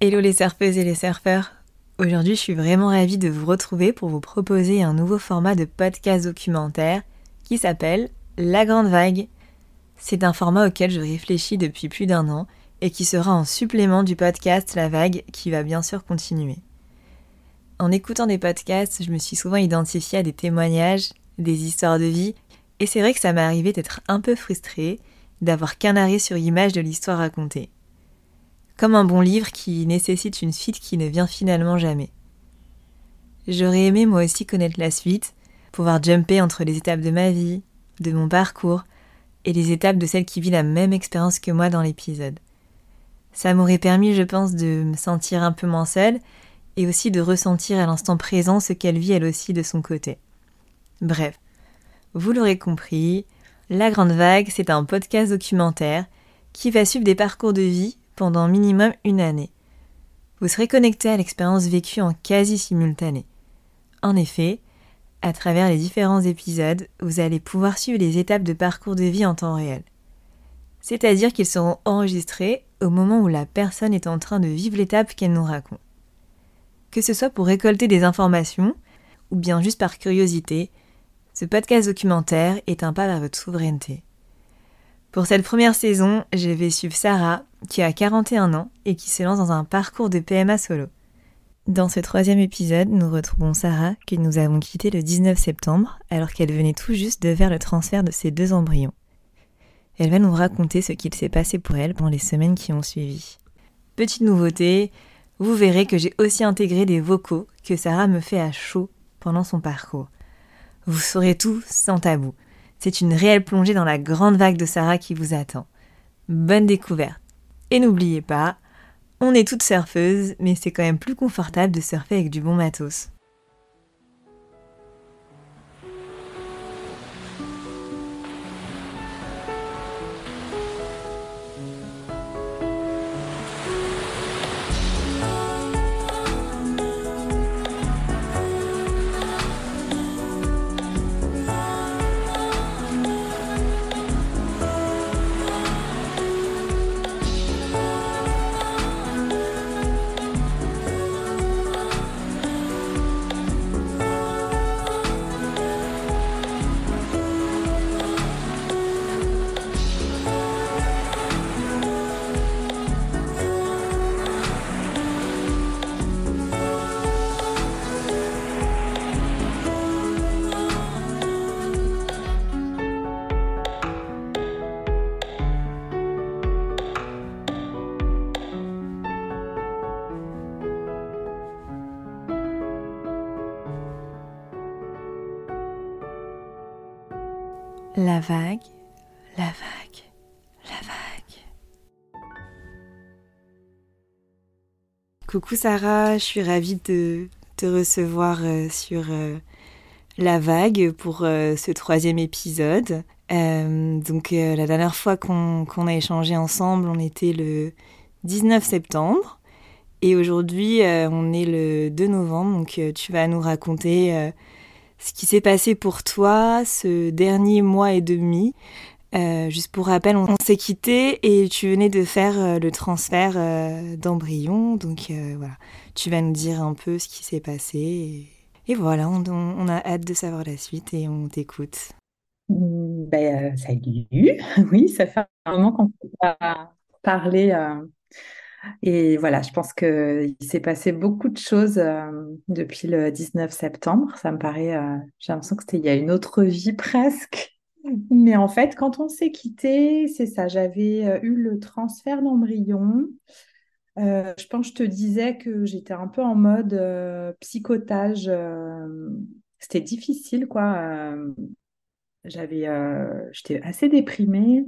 Hello les surfeuses et les surfeurs. Aujourd'hui, je suis vraiment ravie de vous retrouver pour vous proposer un nouveau format de podcast documentaire qui s'appelle La Grande Vague. C'est un format auquel je réfléchis depuis plus d'un an et qui sera en supplément du podcast La Vague qui va bien sûr continuer. En écoutant des podcasts, je me suis souvent identifiée à des témoignages, des histoires de vie, et c'est vrai que ça m'est arrivé d'être un peu frustrée, d'avoir qu'un arrêt sur image de l'histoire racontée comme un bon livre qui nécessite une suite qui ne vient finalement jamais. J'aurais aimé moi aussi connaître la suite, pouvoir jumper entre les étapes de ma vie, de mon parcours, et les étapes de celle qui vit la même expérience que moi dans l'épisode. Ça m'aurait permis, je pense, de me sentir un peu moins seule, et aussi de ressentir à l'instant présent ce qu'elle vit elle aussi de son côté. Bref, vous l'aurez compris, La Grande Vague, c'est un podcast documentaire qui va suivre des parcours de vie pendant minimum une année. Vous serez connecté à l'expérience vécue en quasi simultané. En effet, à travers les différents épisodes, vous allez pouvoir suivre les étapes de parcours de vie en temps réel. C'est-à-dire qu'ils seront enregistrés au moment où la personne est en train de vivre l'étape qu'elle nous raconte. Que ce soit pour récolter des informations ou bien juste par curiosité, ce podcast documentaire est un pas vers votre souveraineté. Pour cette première saison, je vais suivre Sarah, qui a 41 ans et qui se lance dans un parcours de PMA solo. Dans ce troisième épisode, nous retrouvons Sarah, que nous avons quittée le 19 septembre, alors qu'elle venait tout juste de faire le transfert de ses deux embryons. Elle va nous raconter ce qu'il s'est passé pour elle pendant les semaines qui ont suivi. Petite nouveauté, vous verrez que j'ai aussi intégré des vocaux que Sarah me fait à chaud pendant son parcours. Vous saurez tout sans tabou. C'est une réelle plongée dans la grande vague de Sarah qui vous attend. Bonne découverte. Et n'oubliez pas, on est toutes surfeuses, mais c'est quand même plus confortable de surfer avec du bon matos. La vague, la vague, la vague. Coucou Sarah, je suis ravie de te recevoir euh, sur euh, La Vague pour euh, ce troisième épisode. donc la dernière fois qu'on a échangé ensemble, on était le 19 septembre et aujourd'hui on est le 2 novembre, donc tu vas nous raconter ce qui s'est passé pour toi ce dernier mois et demi. Euh, juste pour rappel, on, s'est quitté et tu venais de faire euh, le transfert euh, d'embryon. Donc voilà, tu vas nous dire un peu ce qui s'est passé. Et, voilà, on, a hâte de savoir la suite et on t'écoute. Mmh, ben, salut, oui, ça fait un moment qu'on peut pas parler et voilà, je pense qu'il s'est passé beaucoup de choses euh, depuis le 19 septembre. Ça me paraît, euh, j'ai l'impression que c'était il y a une autre vie presque. Mais en fait, quand on s'est quitté, c'est ça, j'avais euh, eu le transfert d'embryon. je pense que je te disais que j'étais un peu en mode psychotage. c'était difficile, quoi. j'avais, j'étais assez déprimée,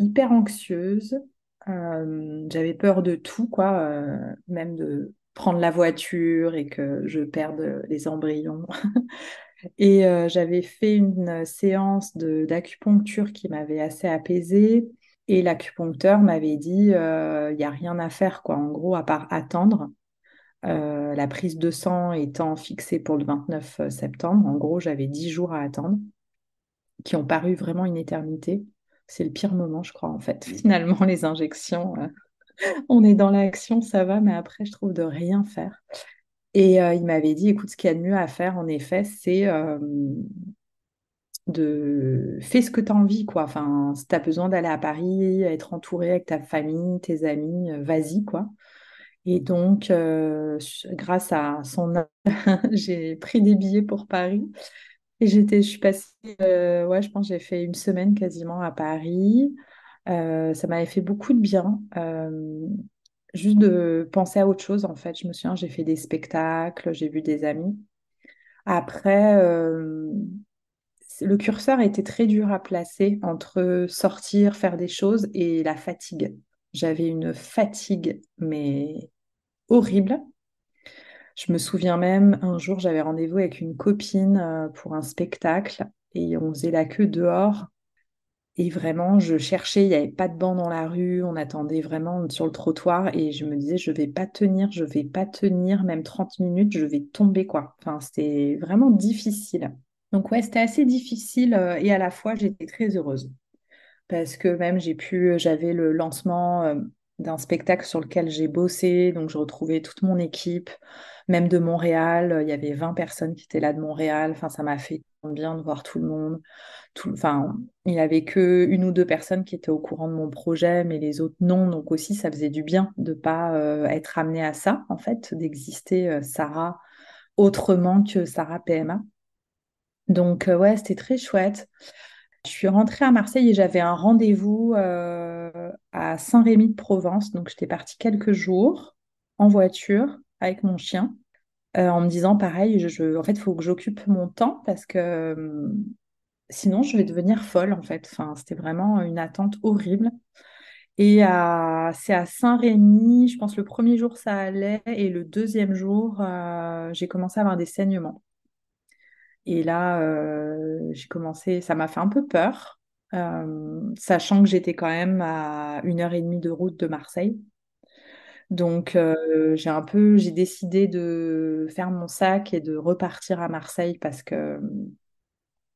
hyper anxieuse. J'avais peur de tout, quoi, même de prendre la voiture et que je perde les embryons. et j'avais fait une séance d'acupuncture qui m'avait assez apaisée. Et l'acupuncteur m'avait dit, il n'y a rien à faire, quoi, en gros, à part attendre. la prise de sang étant fixée pour le 29 septembre, en gros, j'avais 10 jours à attendre, qui ont paru vraiment une éternité c'est le pire moment, je crois, en fait, finalement, les injections. Euh. On est dans l'action, ça va, mais après, je trouve de rien faire. Et euh, il m'avait dit, écoute, ce qu'il y a de mieux à faire, en effet, c'est euh, de fais ce que tu as envie, quoi. Enfin, si tu as besoin d'aller à Paris, être entouré avec ta famille, tes amis, euh, vas-y, quoi. Et donc, grâce à son j'ai pris des billets pour Paris. J'étais, je suis passée, ouais, je pense j'ai fait une semaine quasiment à Paris. ça m'avait fait beaucoup de bien juste de penser à autre chose en fait. Je me souviens, j'ai fait des spectacles, j'ai vu des amis. Après, euh, le curseur était très dur à placer entre sortir, faire des choses et la fatigue. J'avais une fatigue, mais horrible. Je me souviens même, un jour, j'avais rendez-vous avec une copine euh, pour un spectacle et on faisait la queue dehors et vraiment, je cherchais, il n'y avait pas de banc dans la rue, on attendait vraiment sur le trottoir et je me disais, je vais pas tenir, je vais pas tenir même 30 minutes, je vais tomber quoi. Enfin, c'était vraiment difficile. Donc ouais, c'était assez difficile euh, et à la fois, j'étais très heureuse parce que même j'ai pu, j'avais le lancement euh, d'un spectacle sur lequel j'ai bossé, donc je retrouvais toute mon équipe, même de Montréal, il y avait 20 personnes qui étaient là de Montréal, enfin ça m'a fait bien de voir tout le monde enfin, il n'y avait que une ou deux personnes qui étaient au courant de mon projet, mais les autres non. Donc aussi, ça faisait du bien de ne pas euh, être amené à ça, en fait, d'exister euh, Sarah autrement que Sarah PMA. Donc euh, ouais, c'était très chouette. Je suis rentrée à Marseille et j'avais un rendez-vous à Saint-Rémy-de-Provence. Donc j'étais partie quelques jours en voiture avec mon chien. en me disant pareil, en fait, il faut que j'occupe mon temps parce que sinon je vais devenir folle en fait. Enfin, c'était vraiment une attente horrible. Et c'est à Saint-Rémy, je pense le premier jour ça allait et le deuxième jour euh, j'ai commencé à avoir des saignements. Et là euh, j'ai commencé, ça m'a fait un peu peur, euh, sachant que j'étais quand même à une heure et demie de route de Marseille. Donc j'ai un peu, j'ai décidé de faire mon sac et de repartir à Marseille parce que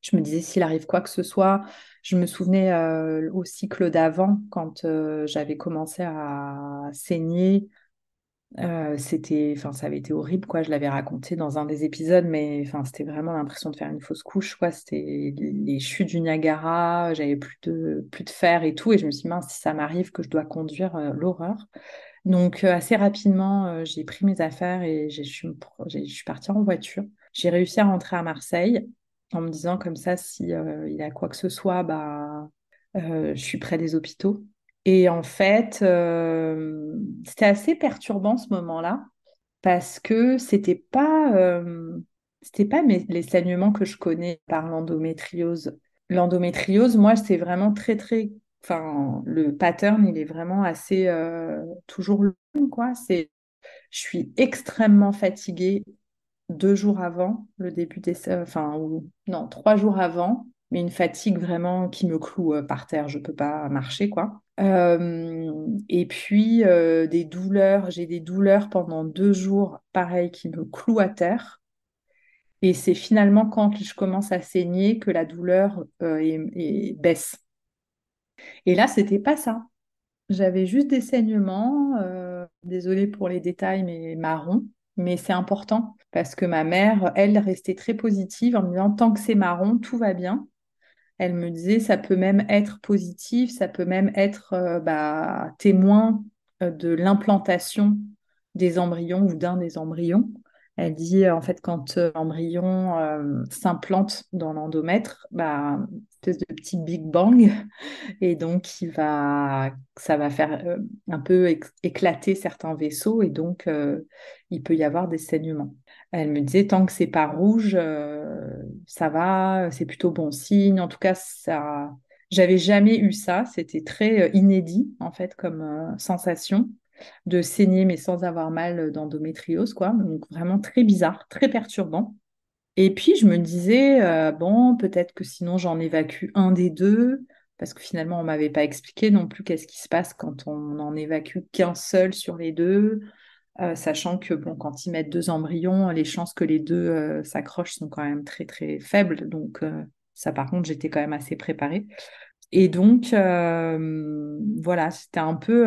je me disais, s'il arrive quoi que ce soit, je me souvenais euh, au cycle d'avant, quand euh, j'avais commencé à saigner. C'était, enfin, ça avait été horrible, quoi. Je l'avais raconté dans un des épisodes, mais enfin, c'était vraiment l'impression de faire une fausse couche, quoi. C'était les chutes du Niagara, j'avais plus de, plus de fer et tout, et je me suis dit, mince, si ça m'arrive que je dois conduire, l'horreur. Donc, assez rapidement, j'ai pris mes affaires et je suis, je partie en voiture. J'ai réussi à rentrer à Marseille en me disant comme ça, si il y a quoi que ce soit, bah, je suis près des hôpitaux. Et en fait, euh, c'était assez perturbant ce moment-là parce que c'était pas, c'était pas les saignements que je connais par l'endométriose. L'endométriose, moi, c'est vraiment très très, enfin, le pattern, il est vraiment assez toujours le même, quoi. C'est, je suis extrêmement fatiguée deux jours avant le début des... Enfin, ou, non, trois jours avant, mais une fatigue vraiment qui me cloue euh, par terre. Je peux pas marcher, quoi. Et puis, des douleurs. J'ai des douleurs pendant deux jours, pareil, qui me clouent à terre. Et c'est finalement quand je commence à saigner que la douleur baisse. Et là, c'était pas ça. J'avais juste des saignements. désolée pour les détails, mais marron mais c'est important parce que ma mère, elle, restait très positive en me disant tant que c'est marron, tout va bien. Elle me disait ça peut même être positif, ça peut même être euh, bah, témoin euh, de l'implantation des embryons ou d'un des embryons. Elle dit en fait quand euh, l'embryon s'implante dans l'endomètre, bah, espèce de petit Big Bang et donc ça va faire un peu éclater certains vaisseaux et donc il peut y avoir des saignements. Elle me disait tant que c'est pas rouge, ça va, c'est plutôt bon signe. En tout cas, ça, j'avais jamais eu ça. C'était très inédit en fait comme sensation de saigner mais sans avoir mal d'endométriose, quoi. Donc vraiment très bizarre, très perturbant. Et puis je me disais, euh, bon, peut-être que sinon j'en évacue un des deux, parce que finalement on m'avait pas expliqué non plus qu'est-ce qui se passe quand on n'en évacue qu'un seul sur les deux, euh, sachant que bon, quand ils mettent deux embryons, les chances que les deux euh, s'accrochent sont quand même très très faibles. Donc ça par contre j'étais quand même assez préparée. Et donc, voilà, c'était un peu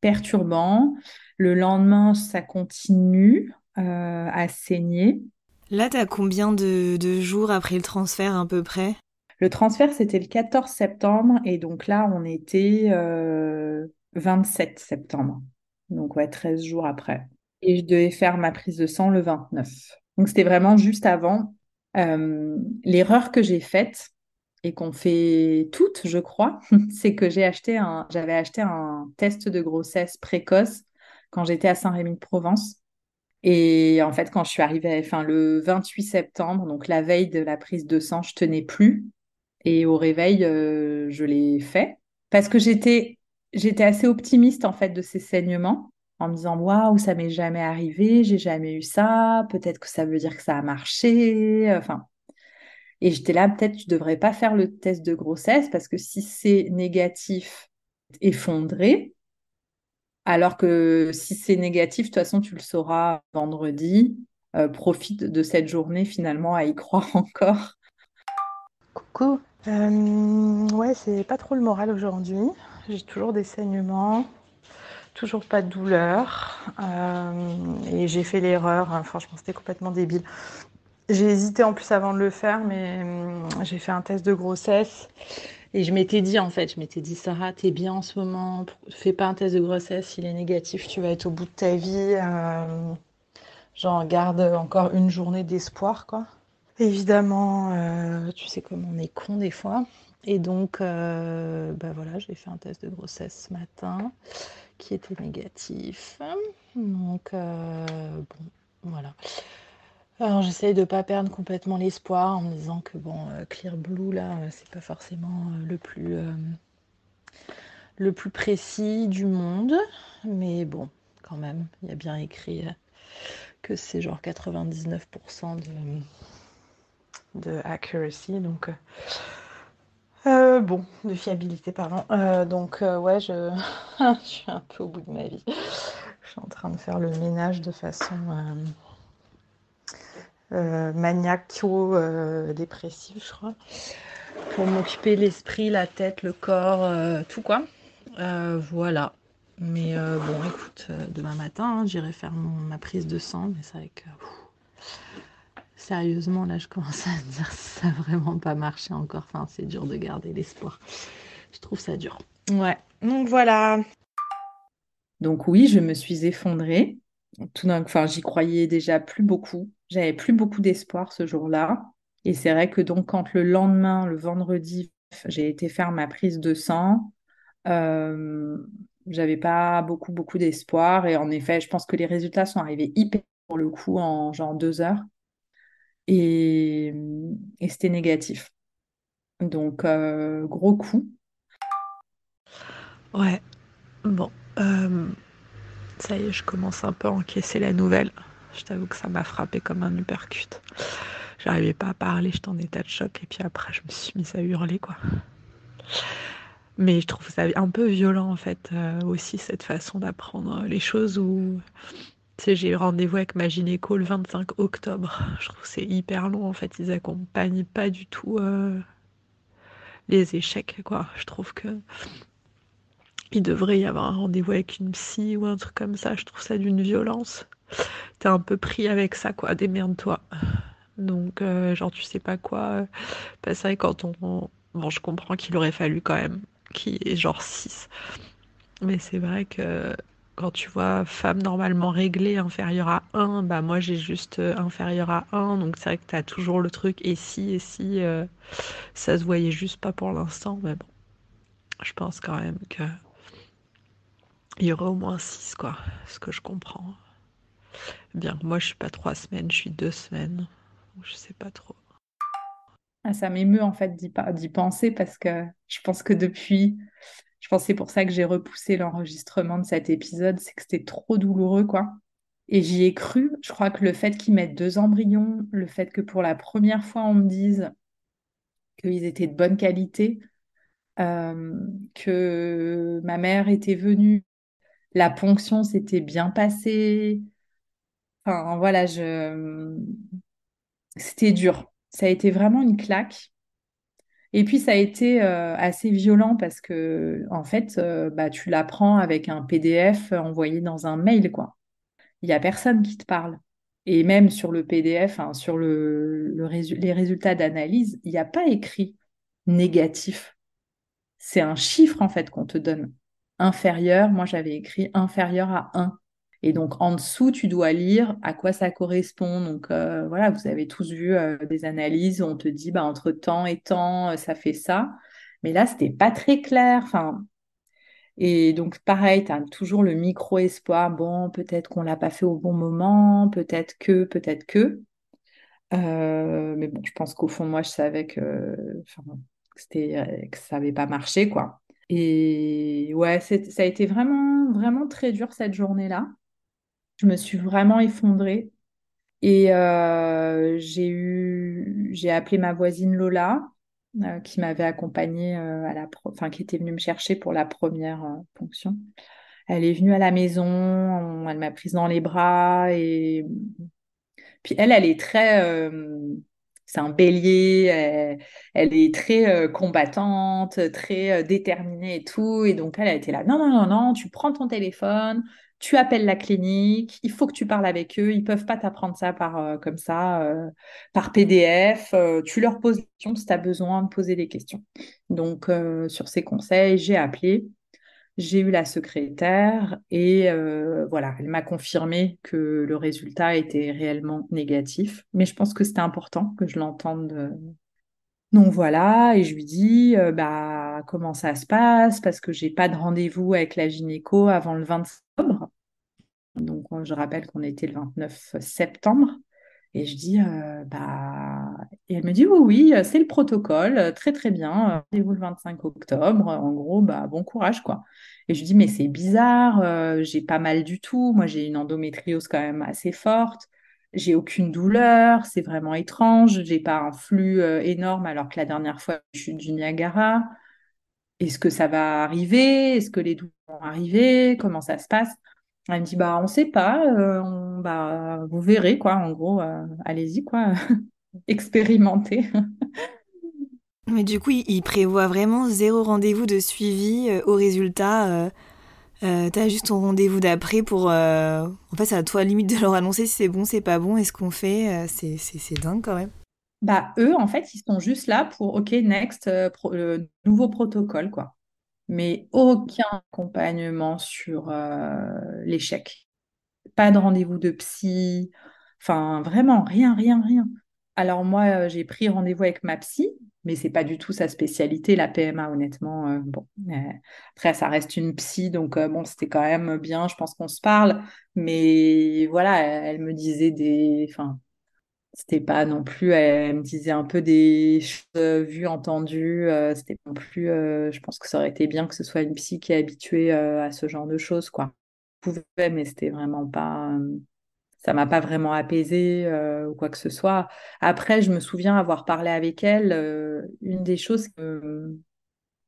perturbant. Le lendemain, ça continue à saigner. Là, tu as combien de, jours après le transfert à peu près? Le transfert, c'était le 14 septembre et donc là, on était 27 septembre. Donc ouais, 13 jours après. Et je devais faire ma prise de sang le 29. Donc c'était vraiment juste avant. L'erreur que j'ai faite, et qu'on fait toutes, je crois, c'est que j'ai acheté un, j'avais acheté un test de grossesse précoce quand j'étais à Saint-Rémy-de-Provence. Et en fait, quand je suis arrivée, enfin, le 28 septembre, donc la veille de la prise de sang, je tenais plus. Et au réveil, euh, je l'ai fait. Parce que j'étais, j'étais assez optimiste, en fait, de ces saignements, en me disant, waouh, ça m'est jamais arrivé, j'ai jamais eu ça, peut-être que ça veut dire que ça a marché. Enfin, et j'étais là, peut-être tu devrais pas faire le test de grossesse parce que si c'est négatif, effondré. Alors que si c'est négatif, de toute façon, tu le sauras vendredi. Euh, profite de cette journée finalement à y croire encore. Coucou. Euh, ouais, c'est pas trop le moral aujourd'hui. J'ai toujours des saignements, toujours pas de douleur. Euh, et j'ai fait l'erreur, hein, franchement, c'était complètement débile, j'ai hésité en plus avant de le faire, mais hum, j'ai fait un test de grossesse. Et je m'étais dit, en fait, je m'étais dit, Sarah, t'es bien en ce moment, fais pas un test de grossesse, s'il est négatif, tu vas être au bout de ta vie. Euh, J'en garde encore une journée d'espoir, quoi. Évidemment, euh, tu sais comme on est con des fois. Et donc, euh, bah voilà, j'ai fait un test de grossesse ce matin qui était négatif. Donc, bon, voilà. Alors j'essaye de pas perdre complètement l'espoir en me disant que bon, euh, Clear Blue là, euh, c'est pas forcément euh, le plus le plus précis du monde, mais bon, quand même, il y a bien écrit que c'est genre 99% de, de accuracy, donc bon, de fiabilité, pardon. donc ouais, je, je suis un peu au bout de ma vie. Je suis en train de faire le ménage de façon euh, maniaco-dépressif, je crois, pour m'occuper l'esprit, la tête, le corps, euh, tout quoi. Euh, voilà. Mais bon, écoute, demain matin, hein, j'irai faire ma prise de sang, mais c'est vrai que. Sérieusement, là, je commence à me dire ça n'a vraiment pas marché encore. Enfin, c'est dur de garder l'espoir. Je trouve ça dur. Ouais. Donc voilà. Donc oui, je me suis effondrée. Tout enfin, j'y croyais déjà plus beaucoup. J'avais plus beaucoup d'espoir ce jour-là. Et c'est vrai que donc quand le lendemain, le vendredi, j'ai été faire ma prise de sang, euh, j'avais pas beaucoup beaucoup d'espoir. Et en effet, je pense que les résultats sont arrivés hyper pour le coup en genre deux heures. Et, c'était négatif. Donc euh, gros coup. Ouais. Bon. Euh, ça y est, je commence un peu à encaisser la nouvelle. Je t'avoue que ça m'a frappé comme un uppercut. J'arrivais pas à parler, j'étais en état de choc et puis après je me suis mise à hurler quoi. Mais je trouve ça un peu violent en fait euh, aussi cette façon d'apprendre les choses où j'ai rendez-vous avec ma gynéco le 25 octobre. Je trouve c'est hyper long en fait, ils accompagnent pas du tout euh, les échecs quoi. Je trouve que il devrait y avoir un rendez-vous avec une psy ou un truc comme ça. Je trouve ça d'une violence t'es un peu pris avec ça, quoi. Démerde-toi. Donc, euh, genre, tu sais pas quoi. Bah, c'est vrai, quand on. Bon, je comprends qu'il aurait fallu quand même qu'il y ait genre 6. Mais c'est vrai que quand tu vois femme normalement réglée inférieure à 1, bah moi j'ai juste euh, inférieur à 1. Donc c'est vrai que t'as toujours le truc et si, et si. Euh, ça se voyait juste pas pour l'instant. Mais bon, je pense quand même que. Il y aurait au moins 6, quoi. Ce que je comprends. Bien, moi je suis pas trois semaines, je suis deux semaines. Je sais pas trop. Ah, ça m'émeut en fait d'y penser parce que je pense que depuis, je pense c'est pour ça que j'ai repoussé l'enregistrement de cet épisode, c'est que c'était trop douloureux quoi. Et j'y ai cru. Je crois que le fait qu'ils mettent deux embryons, le fait que pour la première fois on me dise qu'ils étaient de bonne qualité, euh, que ma mère était venue, la ponction s'était bien passée, Enfin, voilà, je... c'était dur. Ça a été vraiment une claque. Et puis, ça a été assez violent parce que, en fait, bah, tu l'apprends avec un PDF envoyé dans un mail, quoi. Il n'y a personne qui te parle. Et même sur le PDF, sur le, les résultats d'analyse, il n'y a pas écrit négatif. C'est un chiffre, en fait, qu'on te donne. Inférieur, moi j'avais écrit inférieur à 1. Et donc en dessous, tu dois lire à quoi ça correspond. Donc euh, voilà, vous avez tous vu euh, des analyses où on te dit bah, entre temps et temps, euh, ça fait ça. Mais là, c'était pas très clair. Enfin, et donc pareil, tu as toujours le micro-espoir. Bon, peut-être qu'on l'a pas fait au bon moment, peut-être que, peut-être que. mais bon, je pense qu'au fond, moi, je savais que, c'était, que ça n'avait pas marché, quoi. Et ouais, ça a été vraiment, vraiment très dur cette journée-là. Je me suis vraiment effondrée. Et euh, j'ai eu, j'ai appelé ma voisine Lola, euh, qui m'avait accompagnée euh, à la, enfin qui était venue me chercher pour la première ponction. Elle est venue à la maison, elle m'a prise dans les bras et puis elle, elle est très, c'est un bélier, elle, est très combattante, très déterminée et tout. Et donc, elle a été là, non, non, non, non, tu prends ton téléphone, tu appelles la clinique, il faut que tu parles avec eux, ils peuvent pas t'apprendre ça par, euh, comme ça, par PDF. tu leur poses des questions si tu as besoin de poser des questions. Donc, sur ces conseils, j'ai appelé. J'ai eu la secrétaire et euh, voilà, elle m'a confirmé que le résultat était réellement négatif. Mais je pense que c'était important que je l'entende. Euh. Donc voilà, et je lui dis euh, bah comment ça se passe? Parce que j'ai pas de rendez-vous avec la gynéco avant le 20 octobre. Donc je rappelle qu'on était le 29 septembre. Et je dis, euh, bah, et elle me dit, oui, oui, c'est le protocole, très très bien, rendez-vous le 25 octobre, en gros, bah, bon courage, quoi. Et je dis, mais c'est bizarre, euh, j'ai pas mal du tout, moi j'ai une endométriose quand même assez forte, j'ai aucune douleur, c'est vraiment étrange, j'ai pas un flux euh, énorme alors que la dernière fois, je suis du Niagara. Est-ce que ça va arriver? Est-ce que les douleurs vont arriver? Comment ça se passe? Elle me dit bah on sait pas, euh, bah vous verrez quoi. En gros, euh, allez-y quoi, expérimentez. Mais du coup, il prévoit vraiment zéro rendez-vous de suivi euh, au résultat. T'as juste ton rendez-vous d'après pour. En fait, c'est à toi limite de leur annoncer si c'est bon, c'est pas bon, et ce qu'on fait. c'est dingue quand même. Bah eux, en fait, ils sont juste là pour OK, next, nouveau protocole quoi mais aucun accompagnement sur euh, l'échec. Pas de rendez-vous de psy, enfin vraiment rien, rien, rien. Alors moi, euh, j'ai pris rendez-vous avec ma psy, mais c'est pas du tout sa spécialité, la PMA, honnêtement. Euh, bon, après, ça reste une psy, donc bon, c'était quand même bien, je pense qu'on se parle, mais voilà, elle, me disait des, enfin, c'était pas non plus, elle, me disait un peu des choses vues, entendues. Euh, c'était non plus, euh, je pense que ça aurait été bien que ce soit une psy qui est habituée euh, à ce genre de choses, quoi. Je pouvais, mais c'était vraiment pas, ça m'a pas vraiment apaisée ou quoi que ce soit. Après, je me souviens avoir parlé avec elle. une des choses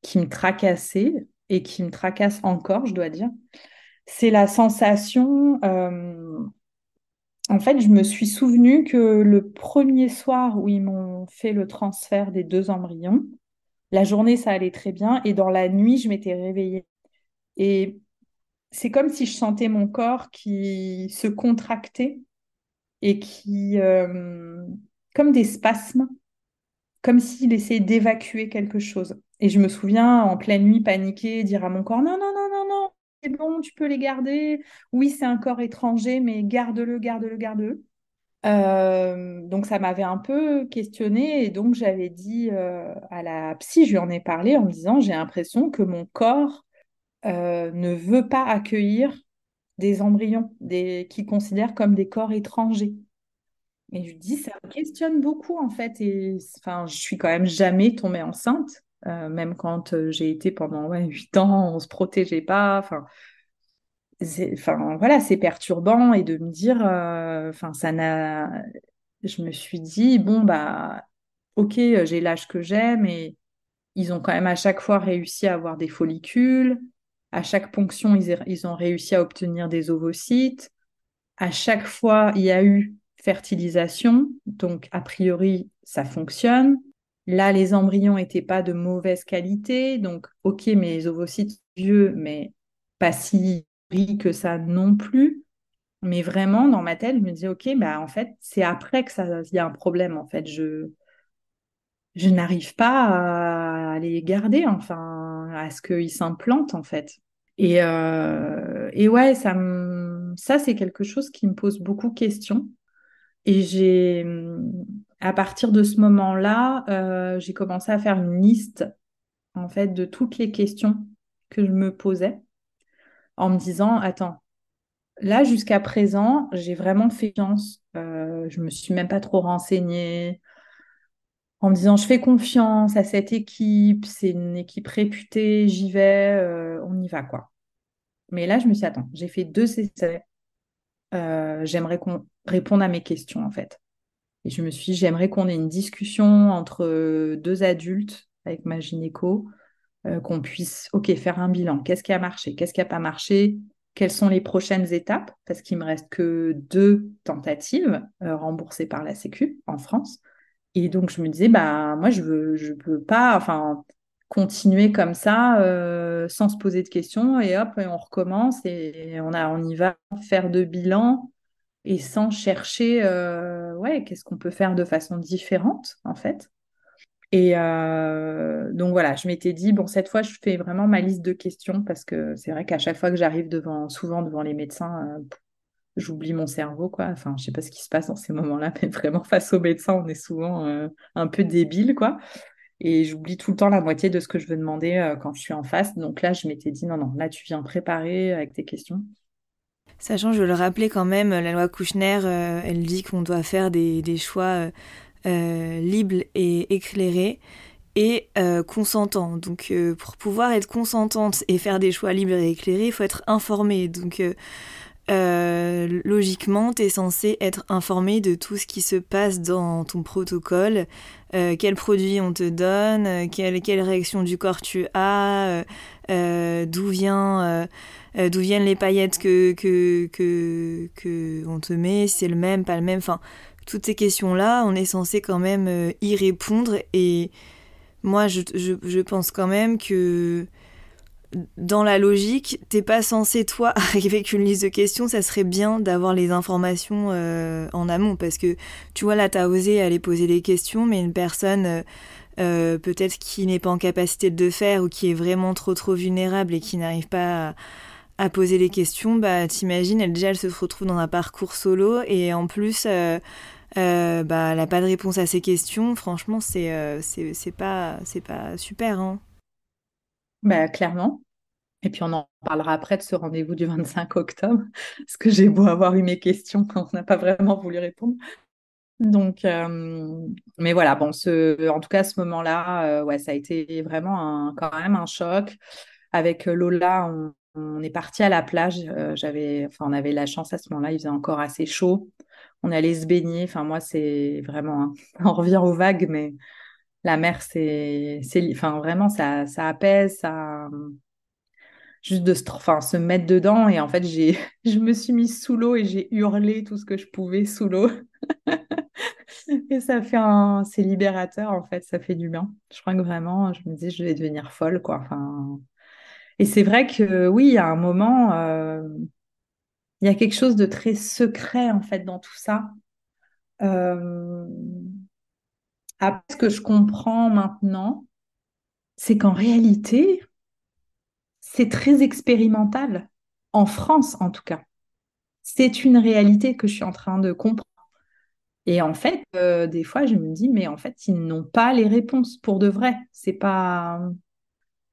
qui me tracassait et qui me tracasse encore, je dois dire, c'est la sensation en fait, je me suis souvenu que le premier soir où ils m'ont fait le transfert des deux embryons, la journée, ça allait très bien. Et dans la nuit, je m'étais réveillée. Et c'est comme si je sentais mon corps qui se contractait et qui, euh, comme des spasmes, comme s'il essayait d'évacuer quelque chose. Et je me souviens, en pleine nuit, paniquer, dire à mon corps, non, non, non, bon, tu peux les garder. Oui, c'est un corps étranger, mais garde-le, garde-le, garde-le. Euh, donc ça m'avait un peu questionné et donc j'avais dit euh, à la psy, je lui en ai parlé en me disant j'ai l'impression que mon corps euh, ne veut pas accueillir des embryons des, qu'il considère comme des corps étrangers. Et je lui dis ça me questionne beaucoup en fait et enfin je suis quand même jamais tombée enceinte euh, même quand euh, j'ai été pendant ouais, 8 ans, on se protégeait pas. Enfin, voilà, c'est perturbant et de me dire, euh, enfin ça n'a, je me suis dit bon bah ok, j'ai l'âge que j'ai, mais ils ont quand même à chaque fois réussi à avoir des follicules. À chaque ponction, ils ont réussi à obtenir des ovocytes. À chaque fois, il y a eu fertilisation, donc a priori, ça fonctionne. Là, les embryons n'étaient pas de mauvaise qualité, donc ok, mes ovocytes vieux, mais pas si gris que ça non plus. Mais vraiment, dans ma tête, je me disais, ok, bah en fait, c'est après que ça, y a un problème. En fait, je, je n'arrive pas à les garder, enfin, à ce qu'ils s'implantent, en fait. Et, euh, et ouais, ça, ça c'est quelque chose qui me pose beaucoup de questions. Et j'ai, à partir de ce moment-là, euh, j'ai commencé à faire une liste, en fait, de toutes les questions que je me posais, en me disant, attends, là, jusqu'à présent, j'ai vraiment fait chance. Euh, je me suis même pas trop renseignée en me disant je fais confiance à cette équipe, c'est une équipe réputée, j'y vais, euh, on y va quoi. Mais là, je me suis dit, attends, j'ai fait deux essais, euh, j'aimerais qu'on réponde à mes questions en fait. Et je me suis dit, j'aimerais qu'on ait une discussion entre deux adultes avec ma gynéco, euh, qu'on puisse, ok, faire un bilan. Qu'est-ce qui a marché? Qu'est-ce qui n'a pas marché? Quelles sont les prochaines étapes? Parce qu'il me reste que deux tentatives remboursées par la Sécu en France. Et donc, je me disais, bah, moi, je veux, je peux pas, enfin, continuer comme ça, euh, sans se poser de questions, et hop, on recommence, et on, a, on y va faire de bilan, et sans chercher, euh, ouais, qu'est-ce qu'on peut faire de façon différente, en fait. Et euh, donc voilà, je m'étais dit, bon, cette fois, je fais vraiment ma liste de questions, parce que c'est vrai qu'à chaque fois que j'arrive devant, souvent devant les médecins, j'oublie mon cerveau, quoi. Enfin, je sais pas ce qui se passe dans ces moments-là, mais vraiment, face aux médecins, on est souvent euh, un peu débile, quoi. Et j'oublie tout le temps la moitié de ce que je veux demander euh, quand je suis en face. Donc là, je m'étais dit, non, non, là, tu viens préparer avec tes questions. Sachant, je veux le rappeler quand même, la loi Kouchner, euh, elle dit qu'on doit faire des, choix libres et éclairés et consentants. Donc, pour pouvoir être consentante et faire des choix libres et éclairés, il faut être informé. Donc, euh, logiquement, tu es censé être informé de tout ce qui se passe dans ton protocole, euh, quels produits on te donne, euh, quelle, quelle, réaction du corps tu as, euh, d'où viennent les paillettes que, que, que, que on te met, c'est le même, pas le même. Enfin, toutes ces questions-là, on est censé quand même y répondre. Et moi, je pense quand même que dans la logique, t'es pas censé, toi, arriver avec une liste de questions, ça serait bien d'avoir les informations euh, en amont, parce que, tu vois, là, t'as osé aller poser des questions, mais une personne, euh, euh, peut-être qui n'est pas en capacité de le faire, ou qui est vraiment trop, trop vulnérable et qui n'arrive pas à, poser les questions, bah, t'imagines, elle, déjà, elle se retrouve dans un parcours solo, et en plus... bah, elle n'a pas de réponse à ses questions. Franchement, c'est pas pas super. Hein. Bah, clairement. Et puis on en parlera après de ce rendez-vous du 25 octobre, parce que j'ai beau avoir eu mes questions, on n'a pas vraiment voulu répondre. Donc, euh, mais voilà, bon, ce, en tout cas, ce moment-là, euh, ouais, ça a été vraiment quand même un choc. Avec Lola, on, est parti à la plage. Euh, j'avais, enfin, on avait la chance à ce moment-là, il faisait encore assez chaud. On allait se baigner. Enfin, moi, c'est vraiment, on revient aux vagues, mais la mer, c'est, c'est, enfin, vraiment, ça, ça apaise, ça, juste de se, enfin, se mettre dedans. Et en fait, j'ai, je me suis mise sous l'eau et j'ai hurlé tout ce que je pouvais sous l'eau. et ça fait un, c'est libérateur en fait, ça fait du bien. Je crois que vraiment, je me dis, je vais devenir folle quoi. Enfin, et c'est vrai que oui, a un moment, euh, il y a quelque chose de très secret en fait dans tout ça. Euh... Après, ce que je comprends maintenant, c'est qu'en réalité, c'est très expérimental, en France en tout cas. C'est une réalité que je suis en train de comprendre. Et en fait, euh, des fois, je me dis, mais en fait, ils n'ont pas les réponses pour de vrai. C'est pas.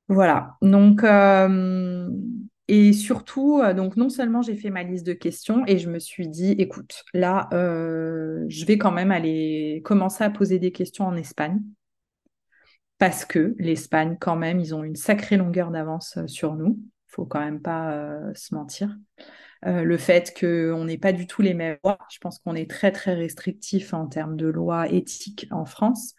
Voilà. Donc, euh, et surtout, euh, donc non seulement j'ai fait ma liste de questions et je me suis dit, écoute, là, je vais quand même aller commencer à poser des questions en Espagne parce que l'Espagne, quand même, ils ont une sacrée longueur d'avance euh, sur nous. Il faut quand même pas euh, se mentir. Euh, le fait qu'on n'ait pas du tout les mêmes lois, je pense qu'on est très très restrictif en termes de lois éthiques en France.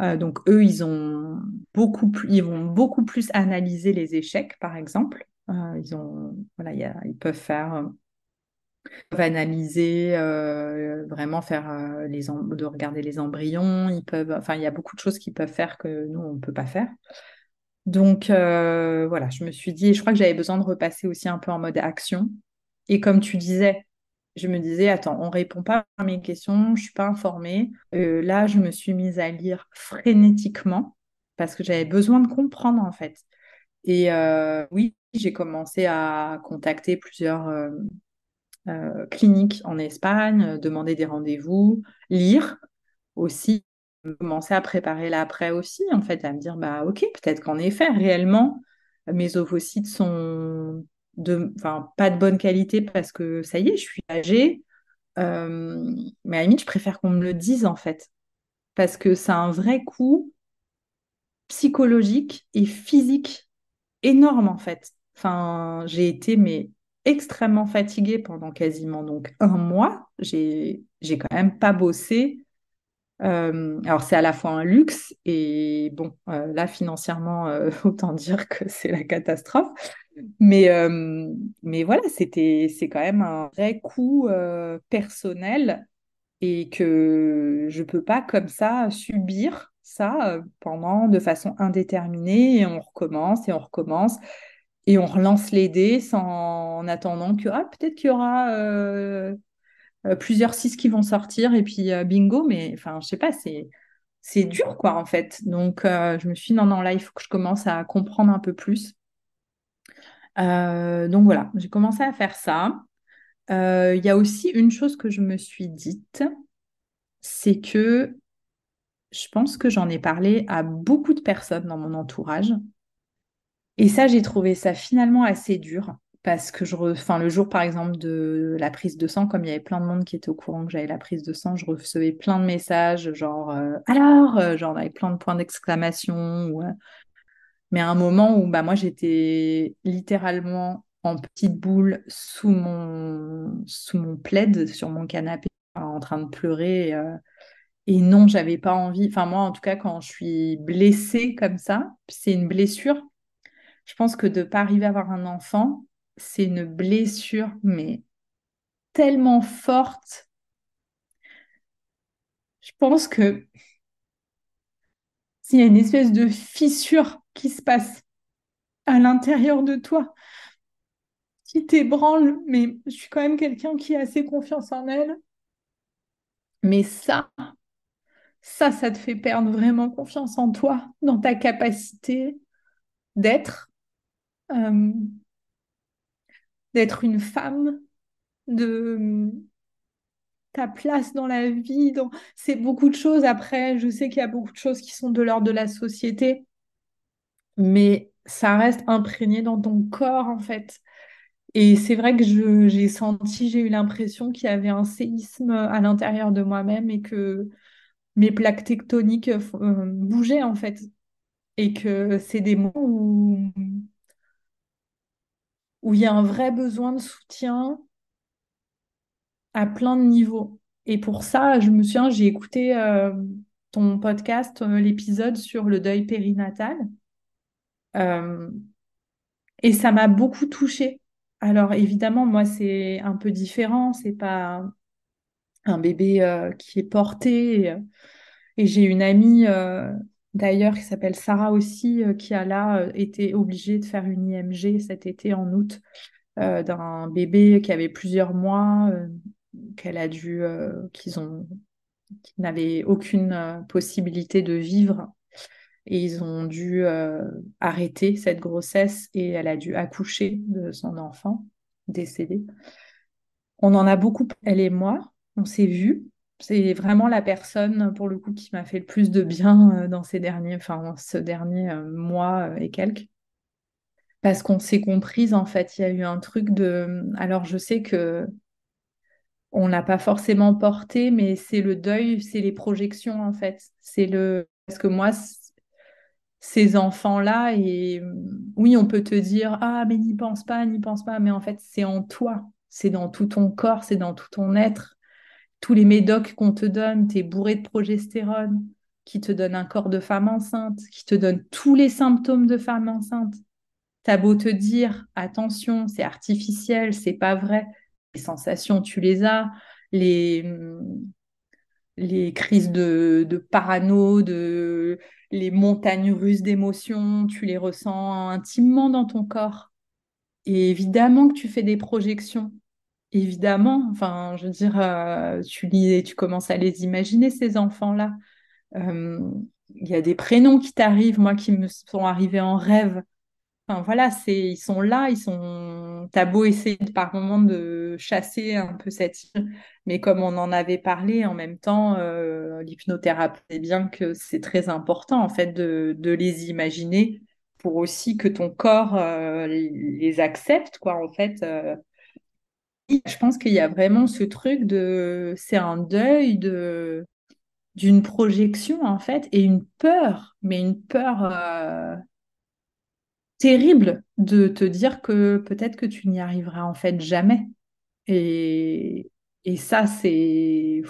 donc eux, ils ont beaucoup plus, ils vont beaucoup plus analyser les échecs, par exemple. Ils ont, voilà, ils peuvent faire peuvent analyser, vraiment faire de regarder les embryons. Ils peuvent, enfin, il y a beaucoup de choses qu'ils peuvent faire que nous, on ne peut pas faire. Donc voilà, je me suis dit, je crois que j'avais besoin de repasser aussi un peu en mode action. Et comme tu disais, je me disais, attends, on répond pas à mes questions, je suis pas informée. Euh, là, je me suis mise à lire frénétiquement parce que j'avais besoin de comprendre en fait. Et euh, oui, j'ai commencé à contacter plusieurs euh, cliniques en Espagne, demander des rendez-vous, lire aussi, commencer à préparer l'après aussi, en fait, à me dire, bah ok, peut-être qu'en effet, réellement, mes ovocytes sont pas de bonne qualité parce que ça y est, je suis âgée. Euh, mais à la limite, je préfère qu'on me le dise en fait. Parce que ça a un vrai coût psychologique et physique énorme en fait. Enfin, j'ai été mais extrêmement fatiguée pendant quasiment donc un mois. J'ai j'ai quand même pas bossé. Euh, alors c'est à la fois un luxe et bon euh, là financièrement autant dire que c'est la catastrophe. Mais, euh, mais voilà, c'était, c'est quand même un vrai coup euh, personnel et que je peux pas comme ça subir ça euh, pendant de façon indéterminée et on recommence et on recommence et on relance les dés sans en attendant que ah, peut-être qu'il y aura plusieurs six qui vont sortir et puis bingo, mais enfin, je sais pas, c'est c'est dur quoi en fait. Donc je me suis dit non, non, là, il faut que je commence à comprendre un peu plus. Euh, donc voilà, j'ai commencé à faire ça. Euh, il y a aussi une chose que je me suis dite, c'est que je pense que j'en ai parlé à beaucoup de personnes dans mon entourage. Et ça, j'ai trouvé ça finalement assez dur parce que je enfin, le jour, par exemple, de la prise de sang, comme il y avait plein de monde qui était au courant que j'avais la prise de sang, je recevais plein de messages, genre euh, alors, genre avec plein de points d'exclamation, ou mais à un moment où bah, moi, j'étais littéralement en petite boule sous mon, sous mon plaid, sur mon canapé, en train de pleurer. Euh, et non, j'avais pas envie. Enfin, moi, en tout cas, quand je suis blessée comme ça, c'est une blessure. Je pense que de ne pas arriver à avoir un enfant, c'est une blessure, mais tellement forte. Je pense que s'il y a une espèce de fissure qui se passe à l'intérieur de toi, qui t'ébranle, mais je suis quand même quelqu'un qui a assez confiance en elle. Mais ça, ça, ça te fait perdre vraiment confiance en toi, dans ta capacité d'être, euh, d'être une femme, de ta place dans la vie, c'est beaucoup de choses. Après, je sais qu'il y a beaucoup de choses qui sont de l'ordre de la société, mais ça reste imprégné dans ton corps, en fait. Et c'est vrai que j'ai senti, j'ai eu l'impression qu'il y avait un séisme à l'intérieur de moi-même et que mes plaques tectoniques euh, bougeaient, en fait. Et que c'est des moments où, il y a un vrai besoin de soutien à plein de niveaux. Et pour ça, je me souviens, j'ai écouté euh, ton podcast, euh, l'épisode sur le deuil périnatal. Euh, et ça m'a beaucoup touchée. Alors évidemment, moi, c'est un peu différent. C'est pas un bébé qui est porté. Et, j'ai une amie, d'ailleurs, qui s'appelle Sarah aussi, qui a là été obligée de faire une IMG cet été en août d'un bébé qui avait plusieurs mois qu'elle a dû, euh, qu'ils ont, n'avaient aucune euh, possibilité de vivre et ils ont dû euh, arrêter cette grossesse et elle a dû accoucher de son enfant décédé. On en a beaucoup, elle et moi, on s'est vus. C'est vraiment la personne, pour le coup, qui m'a fait le plus de bien dans ces derniers, enfin, ce dernier mois et quelques. Parce qu'on s'est comprise, en fait, il y a eu un truc de... Alors, je sais que on n'a pas forcément porté, mais c'est le deuil, c'est les projections en fait. C'est le parce que moi, ces enfants-là, et oui, on peut te dire ah mais n'y pense pas, n'y pense pas, mais en fait c'est en toi, c'est dans tout ton corps, c'est dans tout ton être. Tous les médocs qu'on te donne, tu es bourré de progestérone, qui te donne un corps de femme enceinte, qui te donne tous les symptômes de femme enceinte. T'as beau te dire attention, c'est artificiel, c'est pas vrai sensations, tu les as, les, les crises de, de parano, de, les montagnes russes d'émotions, tu les ressens intimement dans ton corps. Et évidemment que tu fais des projections. Évidemment, enfin, je veux dire, euh, tu lis, tu commences à les imaginer, ces enfants-là. Euh, il y a des prénoms qui t'arrivent, moi, qui me sont arrivés en rêve. Enfin, voilà, c'est, ils sont là, ils sont. T'as beau essayer par moment de chasser un peu cette mais comme on en avait parlé, en même temps, euh, l'hypnothérapie c'est bien que c'est très important en fait de, de, les imaginer pour aussi que ton corps euh, les accepte, quoi, en fait. Euh. Je pense qu'il y a vraiment ce truc de, c'est un deuil de d'une projection en fait et une peur, mais une peur terrible de te dire que peut-être que tu n'y arriveras en fait jamais. Et, et ça, c'est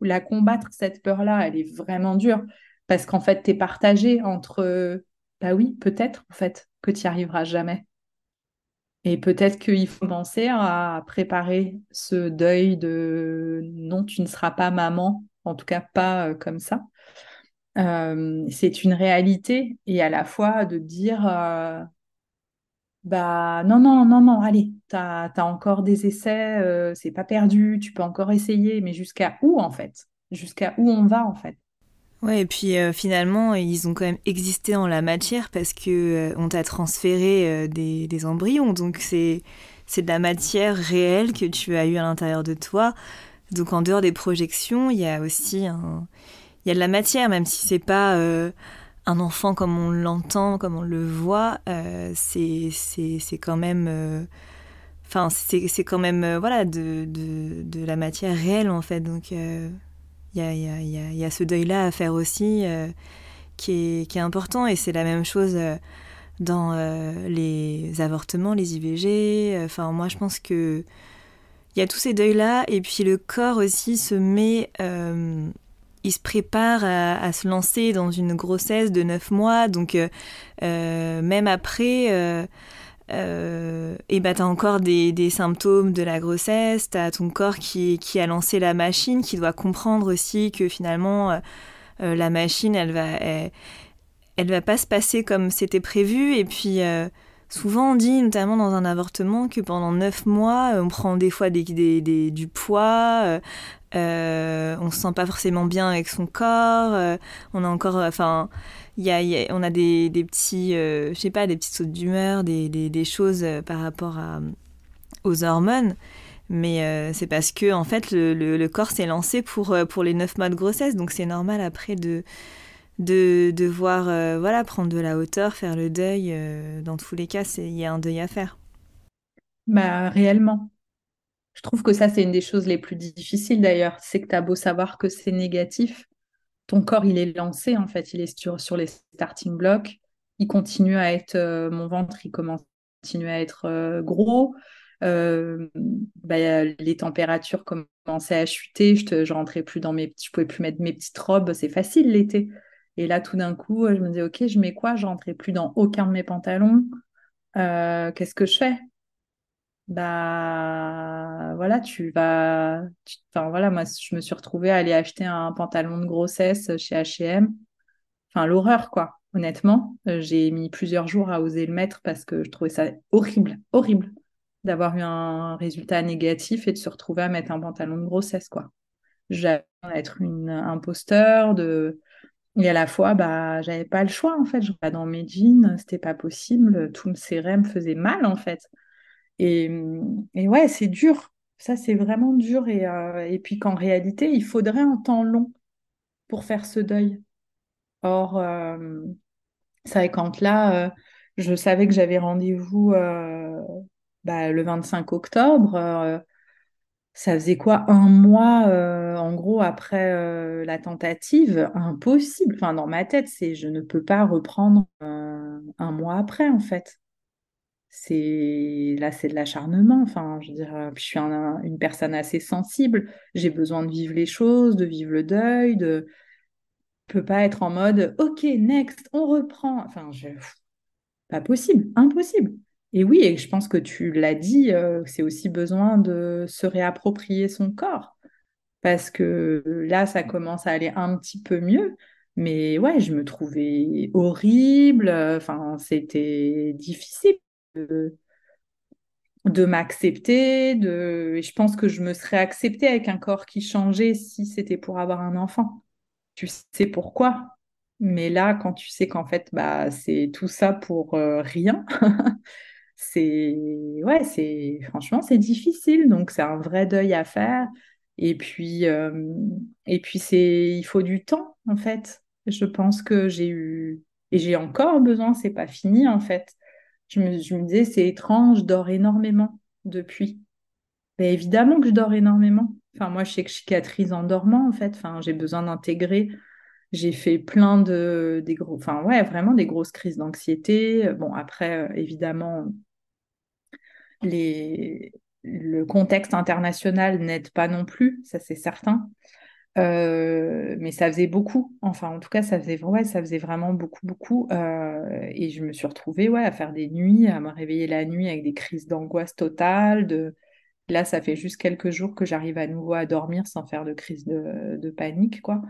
la combattre, cette peur-là, elle est vraiment dure parce qu'en fait, tu es partagé entre, bah oui, peut-être en fait que tu n'y arriveras jamais. Et peut-être qu'il faut penser à préparer ce deuil de non, tu ne seras pas maman, en tout cas pas euh, comme ça. Euh, c'est une réalité et à la fois de dire euh, bah non, non, non, non, allez, tu as, encore des essais, euh, c'est pas perdu, tu peux encore essayer, mais jusqu'à où en fait? Jusqu'à où on va en fait? Ouais, et puis euh, finalement, ils ont quand même existé en la matière parce que euh, on t'a transféré des, des, embryons, donc c'est c'est de la matière réelle que tu as eu à l'intérieur de toi. Donc en dehors des projections, il y a aussi il y a de la matière, même si c'est pas un enfant comme on l'entend, comme on le voit, euh, c'est quand même... Euh, enfin, c'est quand même euh, voilà, de, de, de, la matière réelle, en fait. Donc, il y a, y, y, a, ce deuil-là à faire aussi qui, est, qui est important. Et c'est la même chose dans les avortements, les IVG. Enfin, moi, je pense que il y a tous ces deuils-là. Et puis, le corps aussi se met il se prépare à, se lancer dans une grossesse de 9 mois. Donc, euh, euh, même après, euh, euh et bah, tu as encore des, symptômes de la grossesse. Tu as ton corps qui, qui, a lancé la machine, qui doit comprendre aussi que finalement, la machine, elle va, elle, va pas se passer comme c'était prévu. Et puis. Souvent, on dit, notamment dans un avortement, que pendant 9 mois, on prend des fois des, des, du poids, euh, on se sent pas forcément bien avec son corps. Euh, on a encore, enfin, y a, on a des, petits, euh, je sais pas, des petites sautes d'humeur, des, choses par rapport aux hormones. Mais c'est parce que en fait le, corps s'est lancé pour, pour les 9 mois de grossesse, donc c'est normal après de, de devoir voilà, prendre de la hauteur, faire le deuil. dans tous les cas, il y a un deuil à faire. Bah, réellement. Je trouve que ça, c'est une des choses les plus difficiles d'ailleurs. C'est que tu as beau savoir que c'est négatif, ton corps, il est lancé en fait, il est sur, les starting blocks. Il continue à être, euh, mon ventre, il commence, à être euh, gros. Euh, bah, les températures commençaient à chuter. Je, ne rentrais plus dans mes, je pouvais plus mettre mes petites robes. C'est facile l'été. Et là, tout d'un coup, je me disais, ok, je mets quoi? Je rentrais plus dans aucun de mes pantalons. Qu'est-ce que je fais? Bah voilà, tu vas. Enfin voilà, moi je me suis retrouvée à aller acheter un pantalon de grossesse chez HM. Enfin, l'horreur, quoi. Honnêtement, euh, j'ai mis plusieurs jours à oser le mettre parce que je trouvais ça horrible, horrible d'avoir eu un résultat négatif et de se retrouver à mettre un pantalon de grossesse, quoi. J'avais être une imposteur de et à la fois bah j'avais pas le choix en fait je dans mes jeans c'était pas possible tout me serrait me faisait mal en fait et, et ouais, c'est dur. Ça, c'est vraiment dur. Et, euh, et puis qu'en réalité, il faudrait un temps long pour faire ce deuil. Or, euh, c'est vrai, quand là, euh, je savais que j'avais rendez-vous bah, le 25 octobre. ça faisait quoi? Un mois, en gros, après la tentative? Impossible. Enfin, dans ma tête, c'est je ne peux pas reprendre un mois après, en fait c'est là c'est de l'acharnement enfin je veux dire euh, je suis une personne assez sensible j'ai besoin de vivre les choses de vivre le deuil de peut pas être en mode ok next on reprend enfin je pas possible impossible et oui, et je pense que tu l'as dit, euh, c'est aussi besoin de se réapproprier son corps. Parce que là, ça commence à aller un petit peu mieux. Mais ouais, je me trouvais horrible. Enfin, c'était difficile de, m'accepter. De... Je pense que je me serais acceptée avec un corps qui changeait si c'était pour avoir un enfant. Tu sais pourquoi? Mais là, quand tu sais qu'en fait, bah, c'est tout ça pour euh, rien, c'est ouais, c'est franchement c'est difficile. Donc c'est un vrai deuil à faire. Et puis euh, et puis c'est il faut du temps en fait. Je pense que j'ai eu et j'ai encore besoin. C'est pas fini en fait. Je me, disais c'est étrange, je dors énormément depuis. Mais évidemment que je dors énormément. Enfin moi je sais que je cicatrise en dormant en fait. Enfin j'ai besoin d'intégrer j'ai fait plein de des gros, enfin ouais, vraiment des grosses crises d'anxiété. Bon, après, euh, évidemment, les, le contexte international n'aide pas non plus, ça c'est certain. Euh, mais ça faisait beaucoup. Enfin, en tout cas, ça faisait, vraiment beaucoup, beaucoup. Euh, et je me suis retrouvée ouais, à faire des nuits, à me réveiller la nuit avec des crises d'angoisse totale. De... Là, ça fait juste quelques jours que j'arrive à nouveau à dormir sans faire de crise de, de panique, quoi.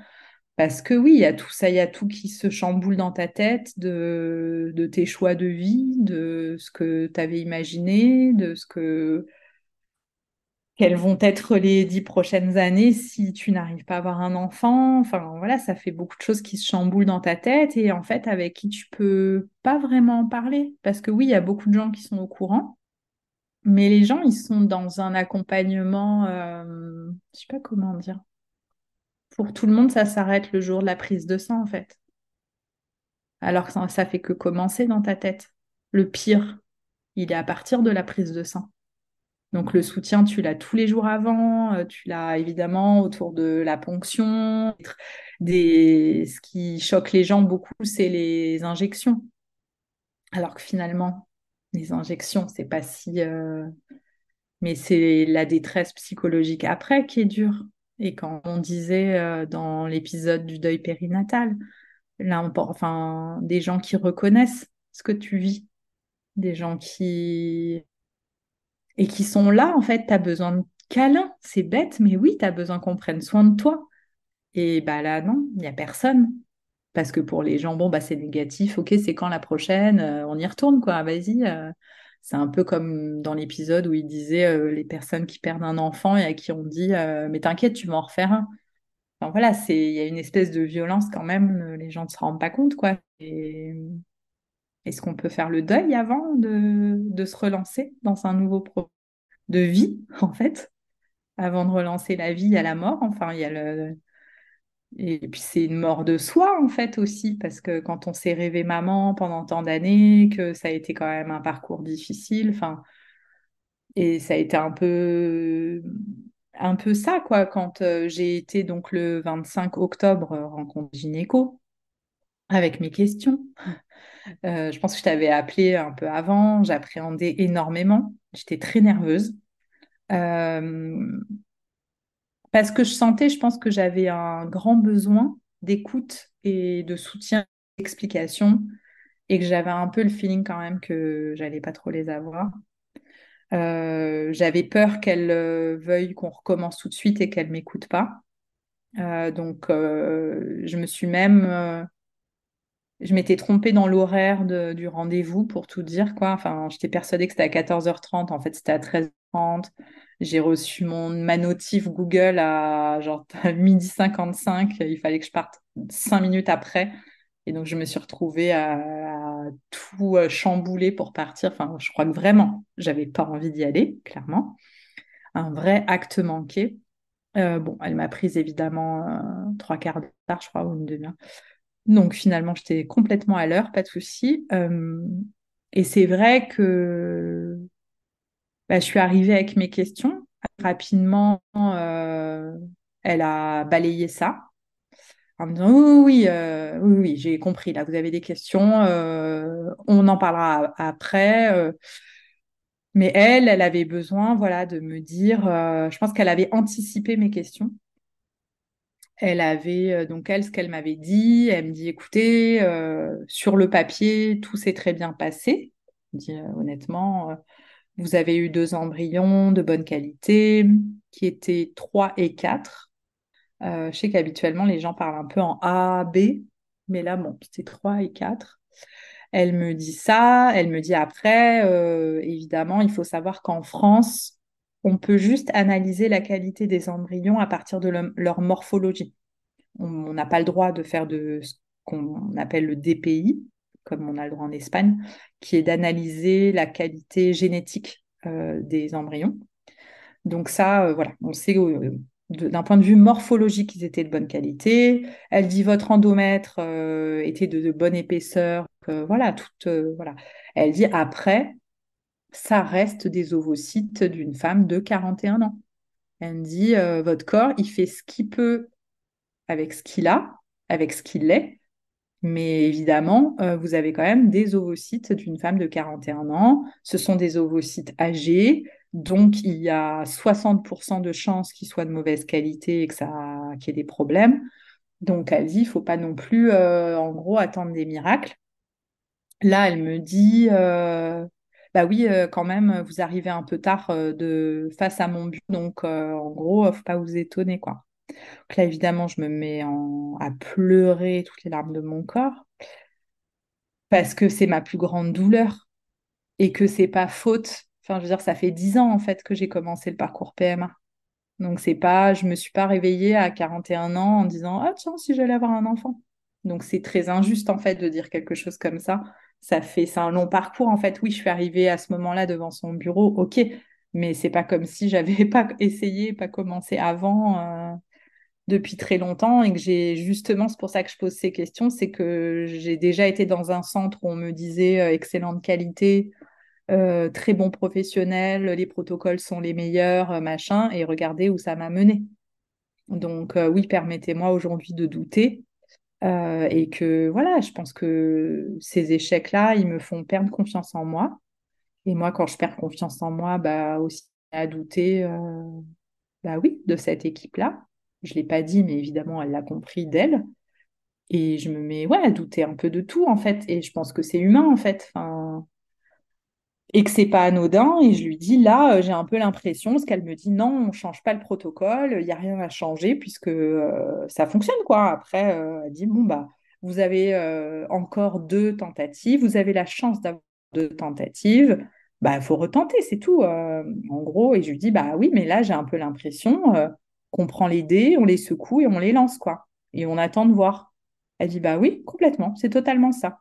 Parce que oui, il y a tout ça, il y a tout qui se chamboule dans ta tête de, de tes choix de vie, de ce que tu avais imaginé, de ce que quelles vont être les dix prochaines années si tu n'arrives pas à avoir un enfant? Enfin, voilà, ça fait beaucoup de choses qui se chamboulent dans ta tête et en fait, avec qui tu peux pas vraiment en parler. Parce que oui, il y a beaucoup de gens qui sont au courant, mais les gens, ils sont dans un accompagnement, euh, je sais pas comment dire pour tout le monde, ça s'arrête le jour de la prise de sang, en fait. Alors que ça, ça fait que commencer dans ta tête. Le pire, il est à partir de la prise de sang. Donc le soutien, tu l'as tous les jours avant, euh, tu l'as évidemment autour de la ponction. Ce qui choque les gens beaucoup, c'est les injections. Alors que finalement, les injections, c'est pas si... Euh, mais c'est la détresse psychologique après qui est dure. Et quand on disait euh, dans l'épisode du deuil périnatal, là, on, enfin, des gens qui reconnaissent ce que tu vis, des gens qui et qui sont là, en fait, tu as besoin de câlin, c'est bête, mais oui, tu as besoin qu'on prenne soin de toi. Et bah là, non, il n'y a personne. Parce que pour les gens, bon, bah c'est négatif, ok, c'est quand la prochaine, euh, on y retourne, quoi, vas-y. Euh, c'est un peu comme dans l'épisode où il disait euh, les personnes qui perdent un enfant et à qui on dit mais t'inquiète, tu vas en refaire un. Enfin, voilà, il y a une espèce de violence quand même, les gens ne se rendent pas compte quoi. Est-ce qu'on peut faire le deuil avant de, se relancer dans un nouveau projet de vie en fait, avant de relancer la vie à la mort. Enfin, il y a le et puis c'est une mort de soi en fait aussi, parce que quand on s'est rêvé maman pendant tant d'années, que ça a été quand même un parcours difficile, et ça a été un peu, un peu ça quoi. Quand euh, j'ai été donc le 25 octobre rencontre gynéco avec mes questions, euh, je pense que je t'avais appelé un peu avant, j'appréhendais énormément, j'étais très nerveuse. Parce que je sentais, je pense que j'avais un grand besoin d'écoute et de soutien, d'explication, et que j'avais un peu le feeling quand même que j'allais pas trop les avoir. Euh, j'avais peur qu'elle euh, veuille qu'on recommence tout de suite et qu'elle m'écoute pas. Euh, donc, je me suis même, je m'étais trompée dans l'horaire du rendez-vous pour tout dire quoi. Enfin, j'étais persuadée que c'était à 14h30, en fait c'était à 13h30. J'ai reçu mon, ma notif Google à genre midi 55. Il fallait que je parte cinq minutes après. Et donc, je me suis retrouvée à, tout euh, chambouler pour partir. Enfin, je crois que vraiment, j'avais pas envie d'y aller, clairement. Un vrai acte manqué. Euh, bon, elle m'a prise évidemment euh, trois quarts d'heure, je crois, ou une demi-heure. Donc, finalement, j'étais complètement à l'heure, pas de souci. et c'est vrai que bah, je suis arrivée avec mes questions. Rapidement, euh, elle a balayé ça en me disant oui, oui, euh, oui, oui, j'ai compris. Là, vous avez des questions. Euh, on en parlera après. mais elle, elle avait besoin, voilà, de me dire. je pense qu'elle avait anticipé mes questions. Elle avait donc elle ce qu'elle m'avait dit. Elle me dit écoutez, sur le papier, tout s'est très bien passé. Il dit honnêtement, vous avez eu deux embryons de bonne qualité qui étaient 3 et 4. je sais qu'habituellement, les gens parlent un peu en A, B, mais là, bon, c'était 3 et 4. Elle me dit ça, elle me dit après, évidemment, il faut savoir qu'en France, on peut juste analyser la qualité des embryons à partir de leur morphologie. On n'a pas le droit de faire de ce qu'on appelle le DPI, comme on a le droit en Espagne, qui est d'analyser la qualité génétique euh, des embryons. Donc ça, euh, voilà, on sait euh, d'un point de vue morphologique, ils étaient de bonne qualité. Elle dit votre endomètre était de, bonne épaisseur. voilà, toute, voilà. Elle dit après, ça reste des ovocytes d'une femme de 41 ans. Elle dit, euh, votre corps, il fait ce qu'il peut avec ce qu'il a, avec ce qu'il est. Mais évidemment, euh, vous avez quand même des ovocytes d'une femme de 41 ans. Ce sont des ovocytes âgés. Donc, il y a 60% de chances qu'ils soient de mauvaise qualité et que qu'il y ait des problèmes. Donc, elle dit, il ne faut pas non plus, euh, en gros, attendre des miracles. Là, elle me dit, bah oui, euh, quand même, vous arrivez un peu tard euh, de face à mon but, donc euh, en gros, faut pas vous étonner, quoi. Donc là, évidemment, je me mets à pleurer toutes les larmes de mon corps parce que c'est ma plus grande douleur et que c'est pas faute. Enfin, je veux dire, ça fait dix ans en fait que j'ai commencé le parcours PMA. Donc c'est pas, je me suis pas réveillée à 41 ans en disant ah tiens si j'allais avoir un enfant. Donc c'est très injuste en fait de dire quelque chose comme ça ça fait, un long parcours en fait. Oui, je suis arrivée à ce moment-là devant son bureau, ok, mais c'est pas comme si j'avais pas essayé, pas commencé avant euh, depuis très longtemps et que j'ai justement, c'est pour ça que je pose ces questions, c'est que j'ai déjà été dans un centre où on me disait euh, excellente qualité, euh, très bon professionnel, les protocoles sont les meilleurs, machin, et regardez où ça m'a mené. Donc oui, permettez-moi aujourd'hui de douter, euh, et que voilà, je pense que ces échecs-là, ils me font perdre confiance en moi. Et moi, quand je perds confiance en moi, bah aussi à douter, euh, bah oui, de cette équipe-là. Je l'ai pas dit, mais évidemment, elle l'a compris d'elle. Et je me mets ouais, à douter un peu de tout, en fait. Et je pense que c'est humain, en fait. Et que c'est pas anodin. Et je lui dis là, euh, j'ai un peu l'impression, parce qu'elle me dit non, on change pas le protocole, il n'y a rien à changer puisque euh, ça fonctionne quoi. Après, euh, elle dit bon bah vous avez encore deux tentatives, vous avez la chance d'avoir deux tentatives, bah il faut retenter, c'est tout. en gros, et je lui dis bah oui, mais là j'ai un peu l'impression qu'on prend les dés, on les secoue et on les lance quoi, et on attend de voir. Elle dit bah oui, complètement, c'est totalement ça.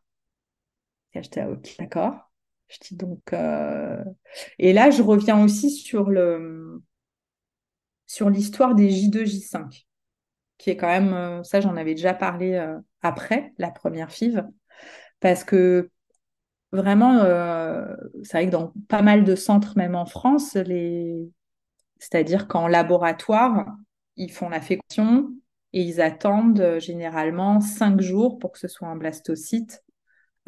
Et j'étais ok, d'accord. Je dis donc. Euh, et là, je reviens aussi sur le sur l'histoire des J2, J5, qui est quand même. Euh, ça, j'en avais déjà parlé euh, après la première FIV, parce que vraiment, c'est vrai que dans pas mal de centres, même en France, les... c'est-à-dire qu'en laboratoire, ils font la fécondation et ils attendent généralement cinq jours pour que ce soit un blastocyte.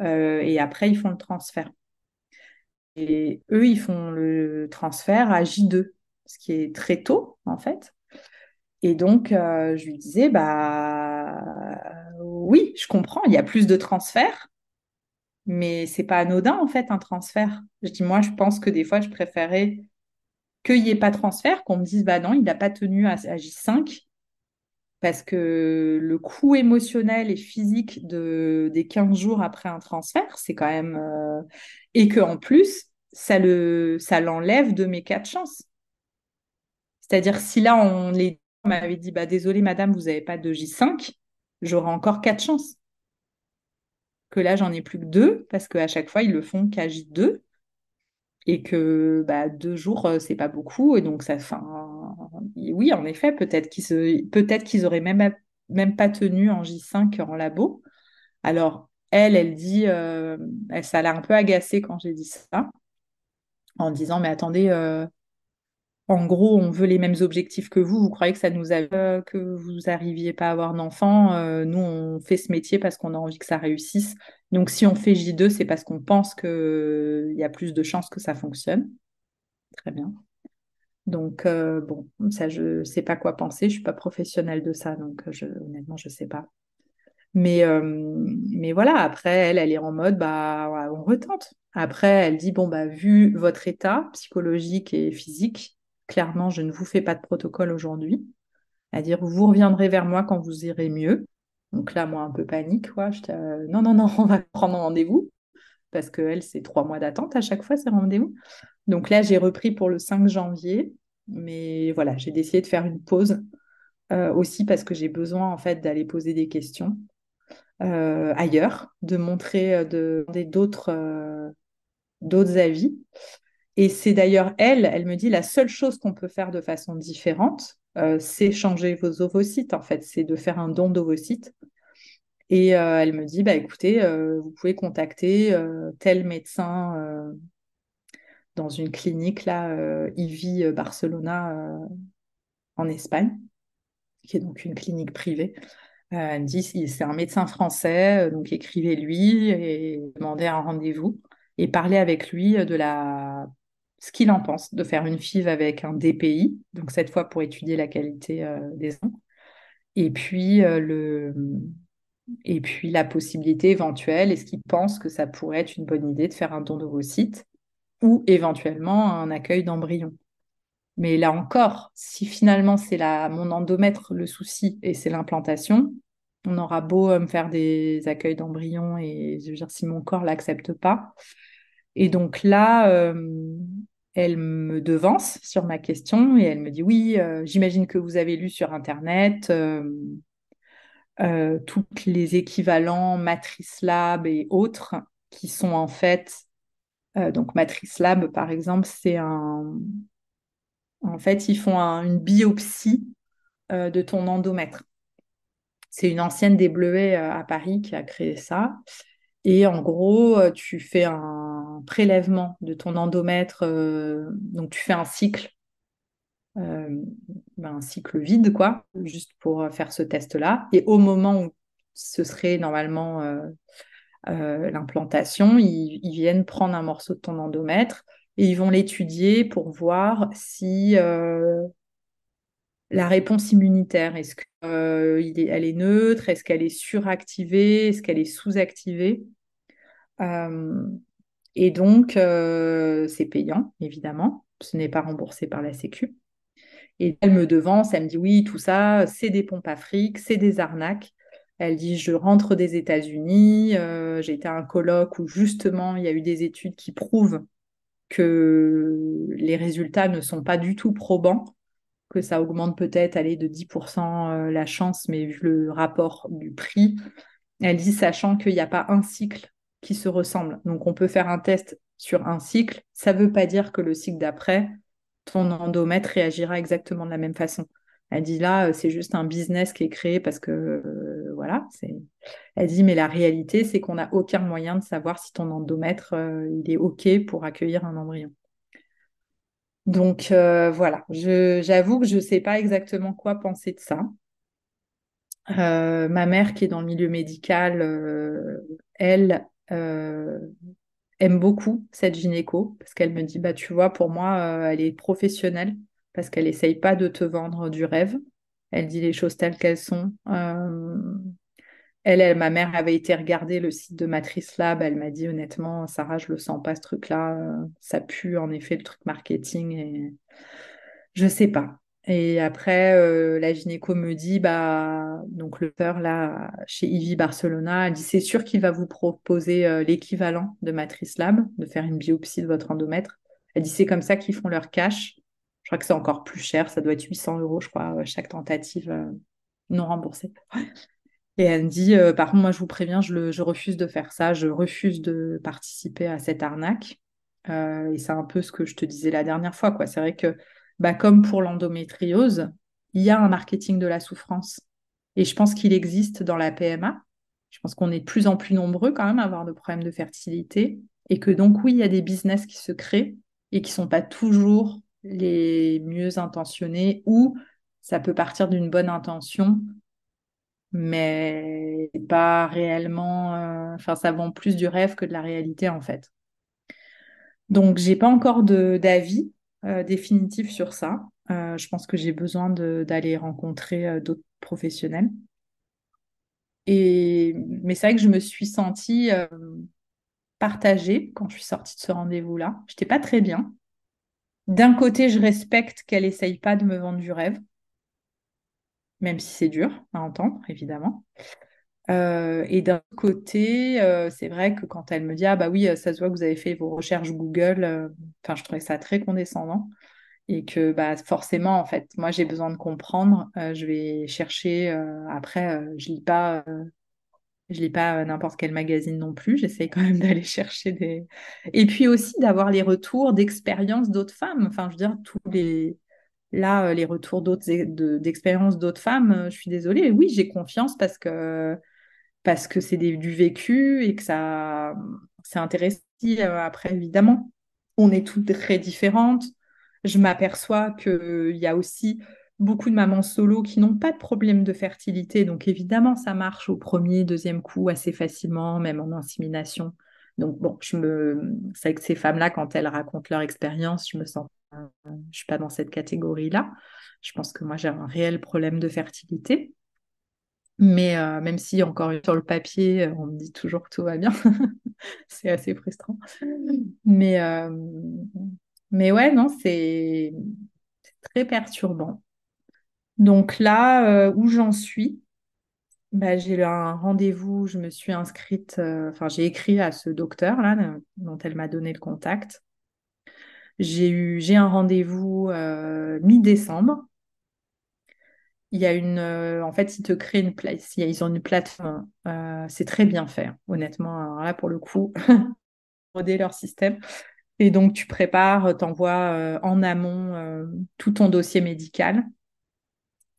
et après, ils font le transfert. Et eux, ils font le transfert à J2, ce qui est très tôt, en fait. Et donc, euh, je lui disais, bah oui, je comprends, il y a plus de transferts, mais c'est pas anodin, en fait, un transfert. Je dis, moi, je pense que des fois, je préférais qu'il n'y ait pas transfert, qu'on me dise, bah non, il n'a pas tenu à, J5, parce que le coût émotionnel et physique de, des 15 jours après un transfert, c'est quand même... Euh, et qu'en plus, ça le ça l'enlève de mes quatre chances. C'est-à-dire si là on les m'avait dit bah désolé madame vous n'avez pas de J5, j'aurais encore quatre chances. Que là j'en ai plus que deux parce qu'à chaque fois ils le font qu'à J2 et que bah, deux jours euh, c'est pas beaucoup et donc ça fin oui en effet peut-être qu'ils se... auraient même pas tenu en J5 en labo. Alors elle elle dit euh, elle ça l'a un peu agacée quand j'ai dit ça en disant mais attendez, euh, en gros, on veut les mêmes objectifs que vous. Vous croyez que ça nous a que vous n'arriviez pas à avoir d'enfants euh, Nous, on fait ce métier parce qu'on a envie que ça réussisse. Donc, si on fait J2, c'est parce qu'on pense qu'il y a plus de chances que ça fonctionne. Très bien. Donc, euh, bon, ça, je ne sais pas quoi penser. Je ne suis pas professionnelle de ça, donc je, honnêtement, je ne sais pas. Mais, mais voilà, après, elle, elle est en mode, bah, on retente. Après, elle dit, bon, bah, vu votre état psychologique et physique, clairement, je ne vous fais pas de protocole aujourd'hui. À dire, vous reviendrez vers moi quand vous irez mieux. Donc là, moi, un peu panique, quoi. Je euh, non, non, non, on va prendre rendez-vous. Parce que elle, c'est trois mois d'attente à chaque fois, ces rendez-vous. Donc là, j'ai repris pour le 5 janvier. Mais voilà, j'ai décidé de faire une pause euh, aussi parce que j'ai besoin, en fait, d'aller poser des questions euh, ailleurs, de montrer de, d'autres, d'autres avis. Et c'est d'ailleurs elle, elle me dit la seule chose qu'on peut faire de façon différente, euh, c'est changer vos ovocytes, en fait, c'est de faire un don d'ovocytes. Et euh, elle me dit, bah écoutez, euh, vous pouvez contacter tel médecin dans une clinique là, IVI Barcelona en Espagne, qui est donc une clinique privée. me dit, c'est un médecin français, donc écrivez-lui et demandez un rendez-vous et parlez avec lui de la ce qu'il en pense de faire une FIV avec un DPI, donc cette fois pour étudier la qualité euh, des os, et puis, euh, le, et puis la possibilité éventuelle, est-ce qu'il pense que ça pourrait être une bonne idée de faire un don d'ovocytes ou éventuellement un accueil d'embryon. Mais là encore, si finalement c'est mon endomètre le souci et c'est l'implantation, on aura beau euh, me faire des accueils d'embryons et je veux dire si mon corps l'accepte pas, et donc là, euh, elle me devance sur ma question et elle me dit oui, euh, j'imagine que vous avez lu sur Internet euh, toutes les équivalents Matrice Lab et autres qui sont en fait, donc Matrice Lab par exemple, c'est un... En fait, ils font une biopsie de ton endomètre. C'est une ancienne des Bleuets à Paris qui a créé ça. Et en gros, euh, tu fais un prélèvement de ton endomètre, euh, donc tu fais un cycle, euh, ben, un cycle vide, quoi, juste pour faire ce test-là. Et au moment où ce serait normalement l'implantation, ils, viennent prendre un morceau de ton endomètre et ils vont l'étudier pour voir si la réponse immunitaire, est-ce qu'elle est neutre, est-ce qu'elle est suractivée, est-ce qu'elle est sous-activée euh, et donc, euh, c'est payant, évidemment. Ce n'est pas remboursé par la Sécu. Et elle me devance, elle me dit oui, tout ça, c'est des pompes afriques, c'est des arnaques. Elle dit je rentre des États-Unis, euh, j'ai été à un colloque où justement il y a eu des études qui prouvent que les résultats ne sont pas du tout probants, que ça augmente peut-être aller de 10% la chance, mais vu le rapport du prix, elle dit sachant qu'il n'y a pas un cycle qui se ressemblent. Donc, on peut faire un test sur un cycle. Ça ne veut pas dire que le cycle d'après, ton endomètre réagira exactement de la même façon. Elle dit là, euh, c'est juste un business qui est créé parce que euh, Elle dit mais la réalité, c'est qu'on n'a aucun moyen de savoir si ton endomètre euh, il est ok pour accueillir un embryon. Donc voilà, j'avoue que je ne sais pas exactement quoi penser de ça. ma mère qui est dans le milieu médical, elle, euh, aime beaucoup cette gynéco parce qu'elle me dit bah tu vois pour moi euh, elle est professionnelle parce qu'elle essaye pas de te vendre du rêve elle dit les choses telles qu'elles sont euh, elle, ma mère avait été regarder le site de Matrice Lab elle m'a dit honnêtement Sarah je le sens pas ce truc là ça pue en effet le truc marketing et je sais pas et après, euh, la gynéco me dit, bah, donc le peur là, chez Ivy Barcelona, elle dit, c'est sûr qu'il va vous proposer euh, l'équivalent de Matrice Lab, de faire une biopsie de votre endomètre. Elle dit, c'est comme ça qu'ils font leur cash. Je crois que c'est encore plus cher, ça doit être 800 euros, je crois, chaque tentative euh, non remboursée. Et elle me dit, par contre, moi, je vous préviens, je, refuse de faire ça, je refuse de participer à cette arnaque. et c'est un peu ce que je te disais la dernière fois, quoi. C'est vrai que bah, comme pour l'endométriose, il y a un marketing de la souffrance. Et je pense qu'il existe dans la PMA. Je pense qu'on est de plus en plus nombreux quand même à avoir de problèmes de fertilité. Et que donc, oui, il y a des business qui se créent et qui ne sont pas toujours les mieux intentionnés ou ça peut partir d'une bonne intention, mais pas réellement. Euh, enfin, ça vend plus du rêve que de la réalité en fait. Donc, j'ai pas encore d'avis euh, définitif sur ça. Euh, je pense que j'ai besoin d'aller rencontrer d'autres professionnels. Et, mais c'est vrai que je me suis sentie partagée quand je suis sortie de ce rendez-vous-là. Je n'étais pas très bien. D'un côté, je respecte qu'elle essaye pas de me vendre du rêve, même si c'est dur à entendre, évidemment. Euh, et d'un côté, euh, c'est vrai que quand elle me dit Ah, bah oui, ça se voit que vous avez fait vos recherches Google, enfin, je trouvais ça très condescendant et que bah, forcément, en fait, moi, j'ai besoin de comprendre. Euh, je vais chercher. Euh, après, euh, je lis pas, je lis pas n'importe quel magazine non plus. J'essaie quand même d'aller chercher des. Et puis aussi d'avoir les retours d'expérience d'autres femmes. Enfin, je veux dire, tous les. Là, les retours d'autres d'expérience d'autres femmes, je suis désolée. Oui, j'ai confiance parce que parce que c'est du vécu et que ça c'est intéressant. Après, évidemment, on est toutes très différentes je m'aperçois qu'il y a aussi beaucoup de mamans solo qui n'ont pas de problème de fertilité. Donc évidemment, ça marche au premier, deuxième coup assez facilement, même en insémination. Donc bon, je me, c'est que ces femmes-là, quand elles racontent leur expérience, je me sens, je suis pas dans cette catégorie-là. Je pense que moi j'ai un réel problème de fertilité. Mais euh, même si encore sur le papier, on me dit toujours que tout va bien, c'est assez frustrant. Mais euh, mais ouais, non, c'est très perturbant. Donc là, euh, où j'en suis, bah, j'ai un rendez-vous, je me suis inscrite, euh, enfin j'ai écrit à ce docteur-là, dont elle m'a donné le contact. J'ai eu, j'ai un rendez-vous euh, mi-décembre. Il y a une, en fait, ils te créent une place, ils ont une plateforme, c'est très bien fait, honnêtement. Alors là, pour le coup, modder leur système. Et donc, tu prépares, tu envoies euh, en amont euh, tout ton dossier médical.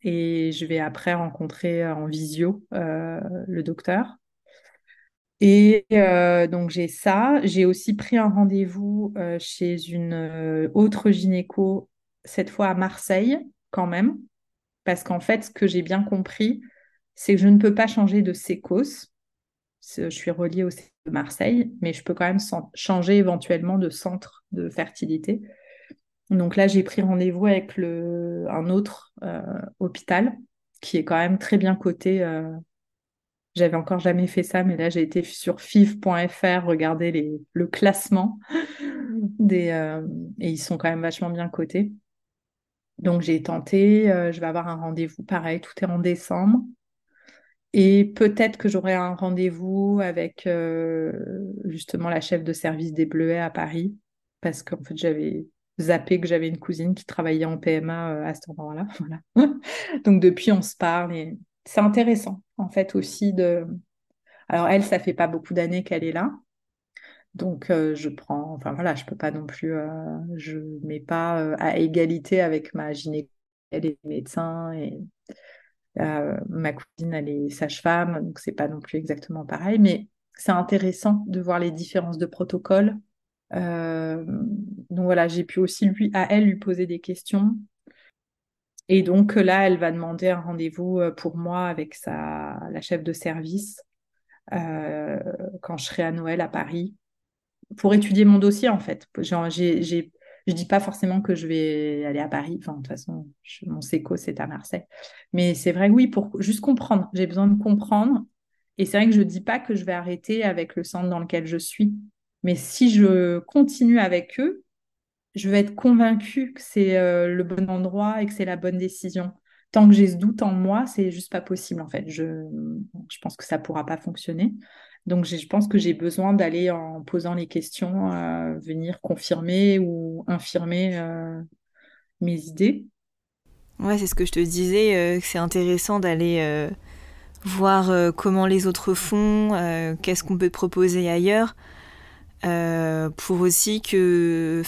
Et je vais après rencontrer en visio euh, le docteur. Et donc, j'ai ça. J'ai aussi pris un rendez-vous chez une autre gynéco, cette fois à Marseille, quand même. Parce qu'en fait, ce que j'ai bien compris, c'est que je ne peux pas changer de sécos. Je suis reliée au de Marseille, mais je peux quand même changer éventuellement de centre de fertilité. Donc là, j'ai pris rendez-vous avec le, un autre euh, hôpital qui est quand même très bien coté. Euh, j'avais encore jamais fait ça, mais là, j'ai été sur fiv.fr regarder les, le classement des, euh, et ils sont quand même vachement bien cotés. Donc j'ai tenté, je vais avoir un rendez-vous pareil, tout est en décembre. Et peut-être que j'aurai un rendez-vous avec euh, justement la chef de service des Bleuets à Paris, parce qu'en fait, j'avais zappé que j'avais une cousine qui travaillait en PMA euh, à cet endroit-là. Voilà. Donc depuis, on se parle et c'est intéressant, en fait, aussi de. Alors, elle, ça fait pas beaucoup d'années qu'elle est là. Donc, euh, je prends, enfin voilà, je peux pas non plus, je mets pas à égalité avec ma gynéco, elle est médecin et euh, ma cousine, elle est sage-femme, donc c'est pas non plus exactement pareil, mais c'est intéressant de voir les différences de protocole. Euh, donc voilà, j'ai pu aussi lui, à elle lui poser des questions. Et donc là, elle va demander un rendez-vous euh, pour moi avec la chef de service quand je serai à Noël à Paris pour étudier mon dossier en fait. J'ai je dis pas forcément que je vais aller à Paris. Enfin, de toute façon, mon séco, c'est à Marseille. Mais c'est vrai, oui, pour juste comprendre. J'ai besoin de comprendre. Et c'est vrai que je ne dis pas que je vais arrêter avec le centre dans lequel je suis. Mais si je continue avec eux, je vais être convaincue que c'est euh, le bon endroit et que c'est la bonne décision. Tant que j'ai ce doute en moi, c'est juste pas possible en fait. Je, pense que ça pourra pas fonctionner. Donc, je pense que j'ai besoin d'aller en posant les questions, euh, venir confirmer ou infirmer euh, mes idées. Ouais, c'est ce que je te disais, c'est intéressant d'aller voir comment les autres font, qu'est-ce qu'on peut proposer ailleurs, pour aussi que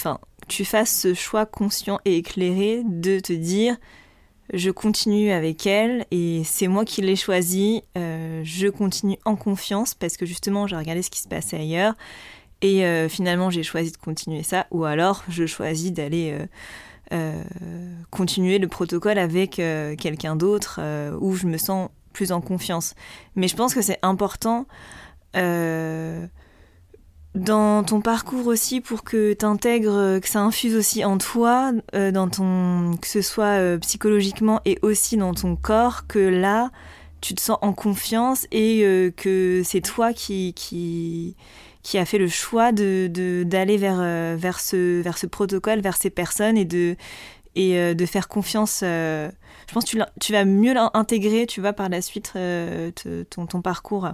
tu fasses ce choix conscient et éclairé de te dire je continue avec elle et c'est moi qui l'ai choisi. Euh, je continue en confiance parce que justement j'ai regardé ce qui se passait ailleurs et euh, finalement j'ai choisi de continuer ça ou alors je choisis d'aller euh, continuer le protocole avec quelqu'un d'autre où je me sens plus en confiance. Mais je pense que c'est important dans ton parcours aussi pour que tu intègres, euh, que ça infuse aussi en toi, euh, dans ton, que ce soit euh, psychologiquement et aussi dans ton corps, que là, tu te sens en confiance et que c'est toi qui, qui, qui a fait le choix de, d'aller vers, vers, ce, vers ce protocole, vers ces personnes et de, et, de faire confiance. je pense que tu, tu vas mieux l'intégrer, tu vois, par la suite, ton, ton parcours.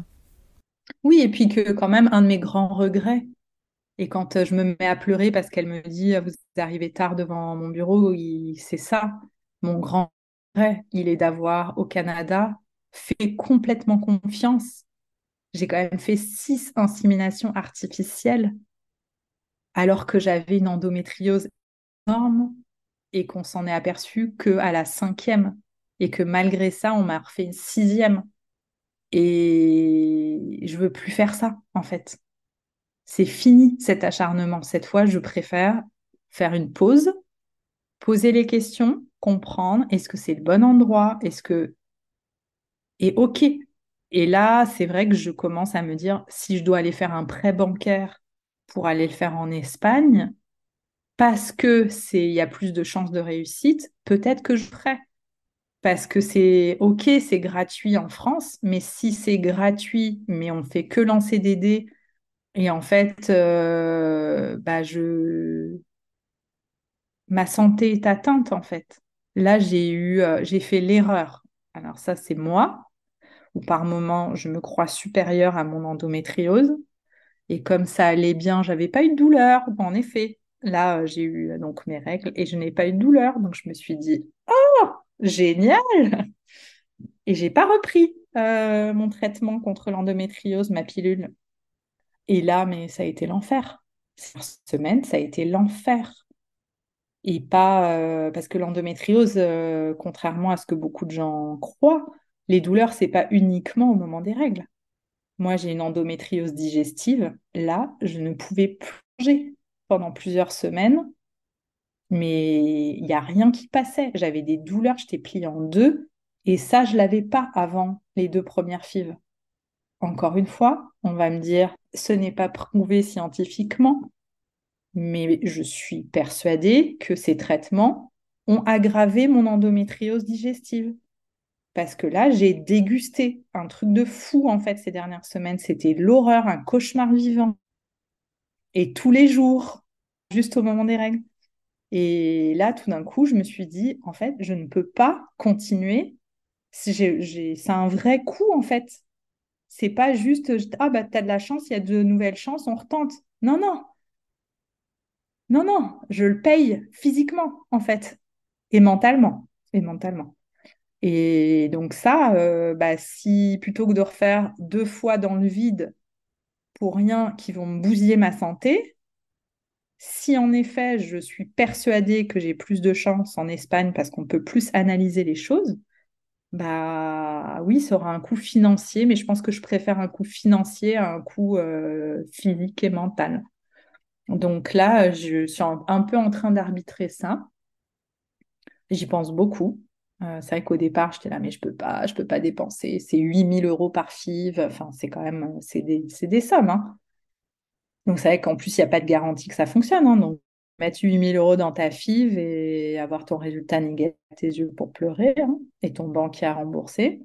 Oui, et puis que quand même, un de mes grands regrets, et quand je me mets à pleurer parce qu'elle me dit Vous arrivez tard devant mon bureau, c'est ça. Mon grand regret, il est d'avoir au Canada fait complètement confiance. J'ai quand même fait six inséminations artificielles alors que j'avais une endométriose énorme et qu'on s'en est aperçu qu'à la cinquième et que malgré ça, on m'a refait une sixième. Et je veux plus faire ça, en fait. C'est fini cet acharnement. Cette fois, je préfère faire une pause, poser les questions, comprendre est-ce que c'est le bon endroit, est-ce que et OK. Et là, c'est vrai que je commence à me dire, si je dois aller faire un prêt bancaire pour aller le faire en Espagne, parce que c'est, il y a plus de chances de réussite, peut-être que je ferai. Parce que c'est OK, c'est gratuit en France, mais si c'est gratuit, mais on fait que lancer des dés, et en fait, euh, bah je... ma santé est atteinte, en fait. Là, j'ai eu, euh, j'ai fait l'erreur. Alors ça, c'est moi, par moments je me crois supérieure à mon endométriose. Et comme ça allait bien, j'avais pas eu de douleur. En effet, là, j'ai eu euh, donc mes règles et je n'ai pas eu de douleur. Donc je me suis dit, oh, génial Et j'ai pas repris euh, mon traitement contre l'endométriose, ma pilule. Et là, mais ça a été l'enfer. Cette semaine, ça a été l'enfer. Et pas euh, parce que l'endométriose, contrairement à ce que beaucoup de gens croient, les douleurs, c'est pas uniquement au moment des règles. Moi, j'ai une endométriose digestive. Là, je ne pouvais plus manger pendant plusieurs semaines, mais il n'y a rien qui passait. J'avais des douleurs, j'étais pliée en deux, et ça, je l'avais pas avant les deux premières fives. Encore une fois, on va me dire, ce n'est pas prouvé scientifiquement, mais je suis persuadée que ces traitements ont aggravé mon endométriose digestive. Parce que là, j'ai dégusté un truc de fou, en fait, ces dernières semaines. C'était l'horreur, un cauchemar vivant. Et tous les jours, juste au moment des règles. Et là, tout d'un coup, je me suis dit, en fait, je ne peux pas continuer. C'est un vrai coup, en fait. C'est pas juste, ah, bah, t'as de la chance, il y a de nouvelles chances, on retente. Non, non. Non, non, je le paye physiquement, en fait. Et mentalement. Et mentalement. Et donc ça, euh, bah, si plutôt que de refaire deux fois dans le vide pour rien qui vont me bousiller ma santé, si en effet je suis persuadée que j'ai plus de chance en Espagne parce qu'on peut plus analyser les choses, bah oui, ça aura un coût financier, mais je pense que je préfère un coût financier à un coût euh, physique et mental. Donc là, je suis un peu en train d'arbitrer ça. J'y pense beaucoup. Euh, c'est vrai qu'au départ, j'étais là, mais je peux pas, je peux pas dépenser. C'est 8000 euros par FIV. Enfin, c'est quand même, c'est des, des, sommes. Hein. Donc, c'est vrai qu'en plus, il n'y a pas de garantie que ça fonctionne. Hein. Donc, mettre 8000 euros dans ta FIV et avoir ton résultat négatif à tes yeux pour pleurer hein, et ton banquier à rembourser.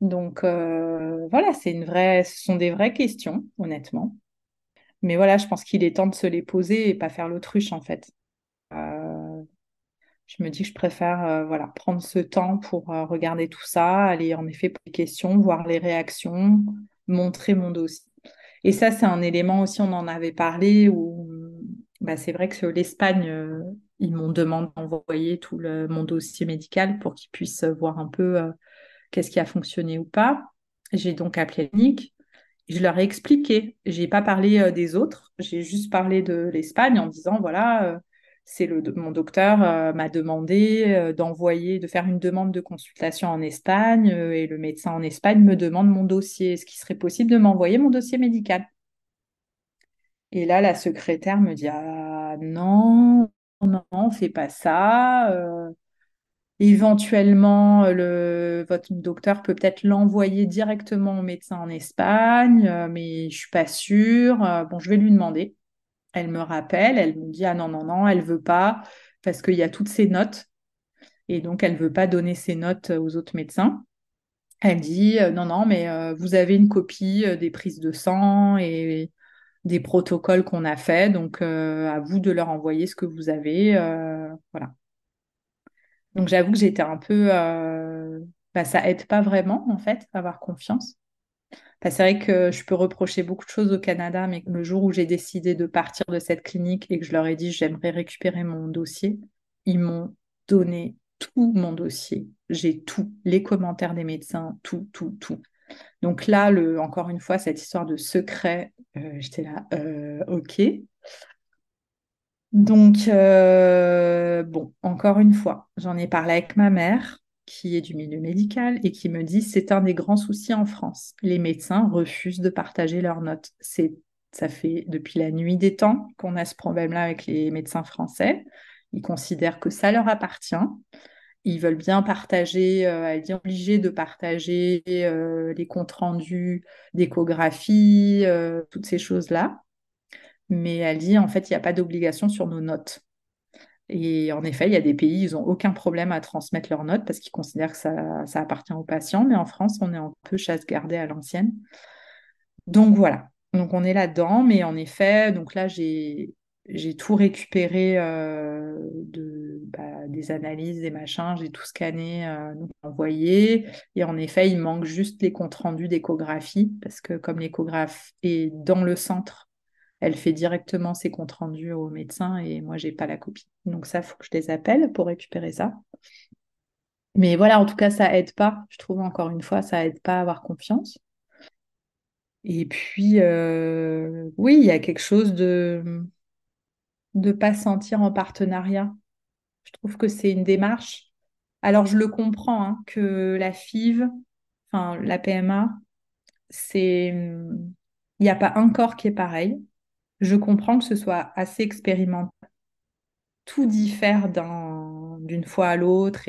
Donc, euh, voilà, c'est une vraie, ce sont des vraies questions, honnêtement. Mais voilà, je pense qu'il est temps de se les poser et pas faire l'autruche, en fait. Euh, je me dis que je préfère euh, voilà, prendre ce temps pour regarder tout ça, aller en effet pour les questions, voir les réactions, montrer mon dossier. Et ça, c'est un élément aussi, on en avait parlé, où bah, c'est vrai que l'Espagne, euh, ils m'ont demandé d'envoyer tout le, mon dossier médical pour qu'ils puissent voir un peu qu'est-ce qui a fonctionné ou pas. J'ai donc appelé Nick. Je leur ai expliqué. Je n'ai pas parlé des autres, j'ai juste parlé de l'Espagne en disant voilà, c'est mon docteur euh, m'a demandé euh, d'envoyer, de faire une demande de consultation en Espagne euh, et le médecin en Espagne me demande mon dossier. Est-ce qu'il serait possible de m'envoyer mon dossier médical? Et là, la secrétaire me dit ah, non, non, on fait pas ça. éventuellement, le, votre docteur peut peut-être l'envoyer directement au médecin en Espagne, mais je suis pas sûre. bon, je vais lui demander. Elle me rappelle, elle me dit ah non non non, elle veut pas parce qu'il y a toutes ses notes et donc elle veut pas donner ses notes aux autres médecins. Elle dit non, non, mais vous avez une copie des prises de sang et des protocoles qu'on a faits, donc à vous de leur envoyer ce que vous avez. voilà. Donc j'avoue que j'étais un peu. Bah, ça aide pas vraiment, en fait, à avoir confiance. C'est vrai que je peux reprocher beaucoup de choses au Canada, mais le jour où j'ai décidé de partir de cette clinique et que je leur ai dit j'aimerais récupérer mon dossier, ils m'ont donné tout mon dossier. J'ai tout, les commentaires des médecins, tout, tout, tout. Donc là, le, encore une fois, cette histoire de secret, euh, j'étais là, euh, ok. Donc, euh, bon, encore une fois, j'en ai parlé avec ma mère, qui est du milieu médical, et qui me dit c'est un des grands soucis en France. Les médecins refusent de partager leurs notes. C'est, ça fait depuis la nuit des temps qu'on a ce problème-là avec les médecins français. Ils considèrent que ça leur appartient. Ils veulent bien partager, euh, elle dit obligée de partager euh, les comptes rendus d'échographie, euh, toutes ces choses-là. Mais elle dit en fait, il n'y a pas d'obligation sur nos notes. Et en effet, il y a des pays, ils n'ont aucun problème à transmettre leurs notes parce qu'ils considèrent que ça, appartient aux patients. Mais en France, on est un peu chasse gardée à l'ancienne. Donc voilà. Donc on est là-dedans. Mais en effet, donc là, j'ai tout récupéré euh, bah, des analyses, des machins, j'ai tout scanné, euh, envoyé. Et en effet, il manque juste les comptes rendus d'échographie, parce que comme l'échographe est dans le centre, elle fait directement ses comptes rendus au médecin et moi, j'ai pas la copie. Donc ça, il faut que je les appelle pour récupérer ça. Mais voilà, en tout cas, ça aide pas. Je trouve encore une fois, ça aide pas à avoir confiance. Et puis, euh, oui, il y a quelque chose de de pas sentir en partenariat. Je trouve que c'est une démarche. Alors, je le comprends hein, que la FIV, enfin la PMA, c'est il n'y a pas un corps qui est pareil. Je comprends que ce soit assez expérimental. Tout diffère d'une fois à l'autre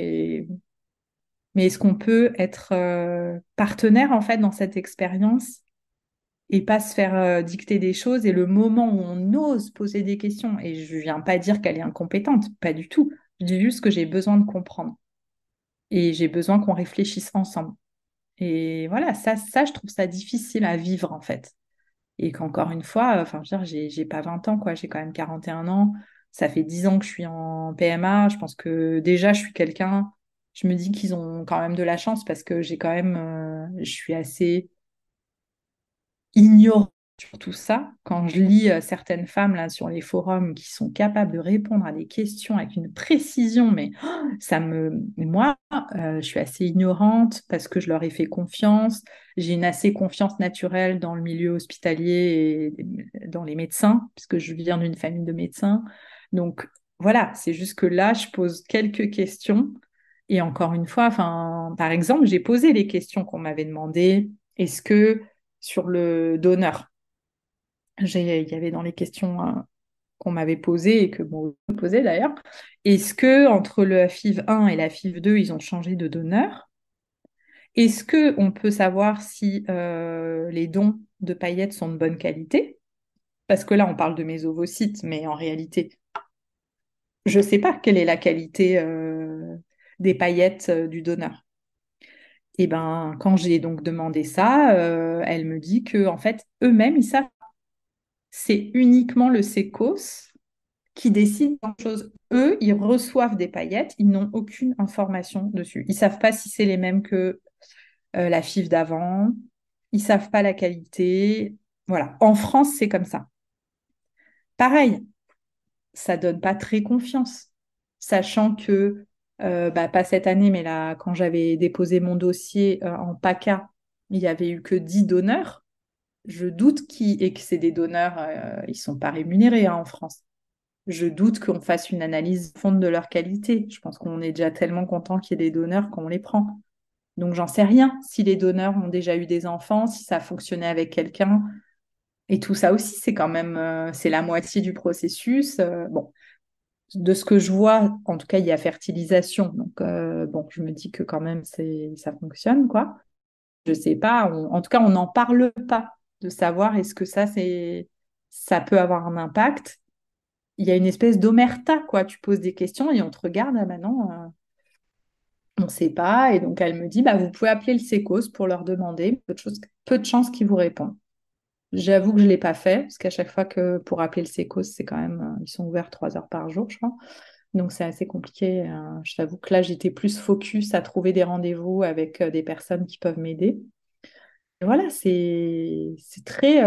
mais est-ce qu'on peut être euh, partenaire en fait dans cette expérience et pas se faire euh, dicter des choses. Et le moment où on ose poser des questions, et je ne viens pas dire qu'elle est incompétente, pas du tout. Je dis juste que j'ai besoin de comprendre. Et j'ai besoin qu'on réfléchisse ensemble. Et voilà, ça, ça, je trouve ça difficile à vivre en fait. Et qu'encore une fois, enfin, je veux dire, j'ai pas 20 ans, quoi, j'ai quand même 41 ans. Ça fait 10 ans que je suis en PMA. Je pense que déjà, je suis quelqu'un, je me dis qu'ils ont quand même de la chance parce que j'ai quand même, euh, je suis assez ignorant sur tout ça. Quand je lis euh, certaines femmes là sur les forums qui sont capables de répondre à des questions avec une précision, mais oh, ça me, moi, euh, je suis assez ignorante parce que je leur ai fait confiance. J'ai une assez confiance naturelle dans le milieu hospitalier et dans les médecins, puisque je viens d'une famille de médecins. Donc voilà, c'est juste que là, je pose quelques questions. Et encore une fois, par exemple, j'ai posé les questions qu'on m'avait demandées. Est-ce que sur le donneur. Il y avait dans les questions euh, qu'on m'avait posées et que bon, posé d'ailleurs. Est-ce que entre le FIV 1 et la FIV 2, ils ont changé de donneur? Est-ce que on peut savoir si euh, les dons de paillettes sont de bonne qualité? Parce que là, on parle de mes ovocytes, mais en réalité, je ne sais pas quelle est la qualité euh, des paillettes du donneur. Et ben, quand j'ai donc demandé ça, euh, elle me dit que en fait, eux-mêmes, ils savent. C'est uniquement le SECOS qui décide de chose. Eux, ils reçoivent des paillettes, ils n'ont aucune information dessus. Ils savent pas si c'est les mêmes que euh, la FIF d'avant. Ils savent pas la qualité. Voilà. En France, c'est comme ça. Pareil, ça donne pas très confiance, sachant que euh, bah, pas cette année, mais là, quand j'avais déposé mon dossier euh, en PACA, il n'y avait eu que 10 donneurs. Je doute qui et que c'est des donneurs, euh, ils ne sont pas rémunérés hein, en France. Je doute qu'on fasse une analyse fonde de leur qualité. Je pense qu'on est déjà tellement content qu'il y ait des donneurs qu'on les prend. Donc j'en sais rien si les donneurs ont déjà eu des enfants, si ça a fonctionné avec quelqu'un. Et tout ça aussi, c'est quand même, c'est la moitié du processus. bon, de ce que je vois, en tout cas, il y a fertilisation. Donc, euh, je me dis que quand même, ça fonctionne, quoi. Je sais pas. en tout cas, on n'en parle pas de savoir est-ce que ça, c'est, ça peut avoir un impact. Il y a une espèce d'omerta, quoi. Tu poses des questions et on te regarde, ah ben non. on ne sait pas. Et donc, elle me dit, bah, vous pouvez appeler le SECOS pour leur demander. Peu de, chances qu'ils vous répondent. J'avoue que je ne l'ai pas fait, parce qu'à chaque fois que pour appeler le SECOS, c'est quand même, euh, ils sont ouverts trois heures par jour, je crois. Donc, c'est assez compliqué. Euh, je t'avoue que là, j'étais plus focus à trouver des rendez-vous avec euh, des personnes qui peuvent m'aider. Voilà, c'est très...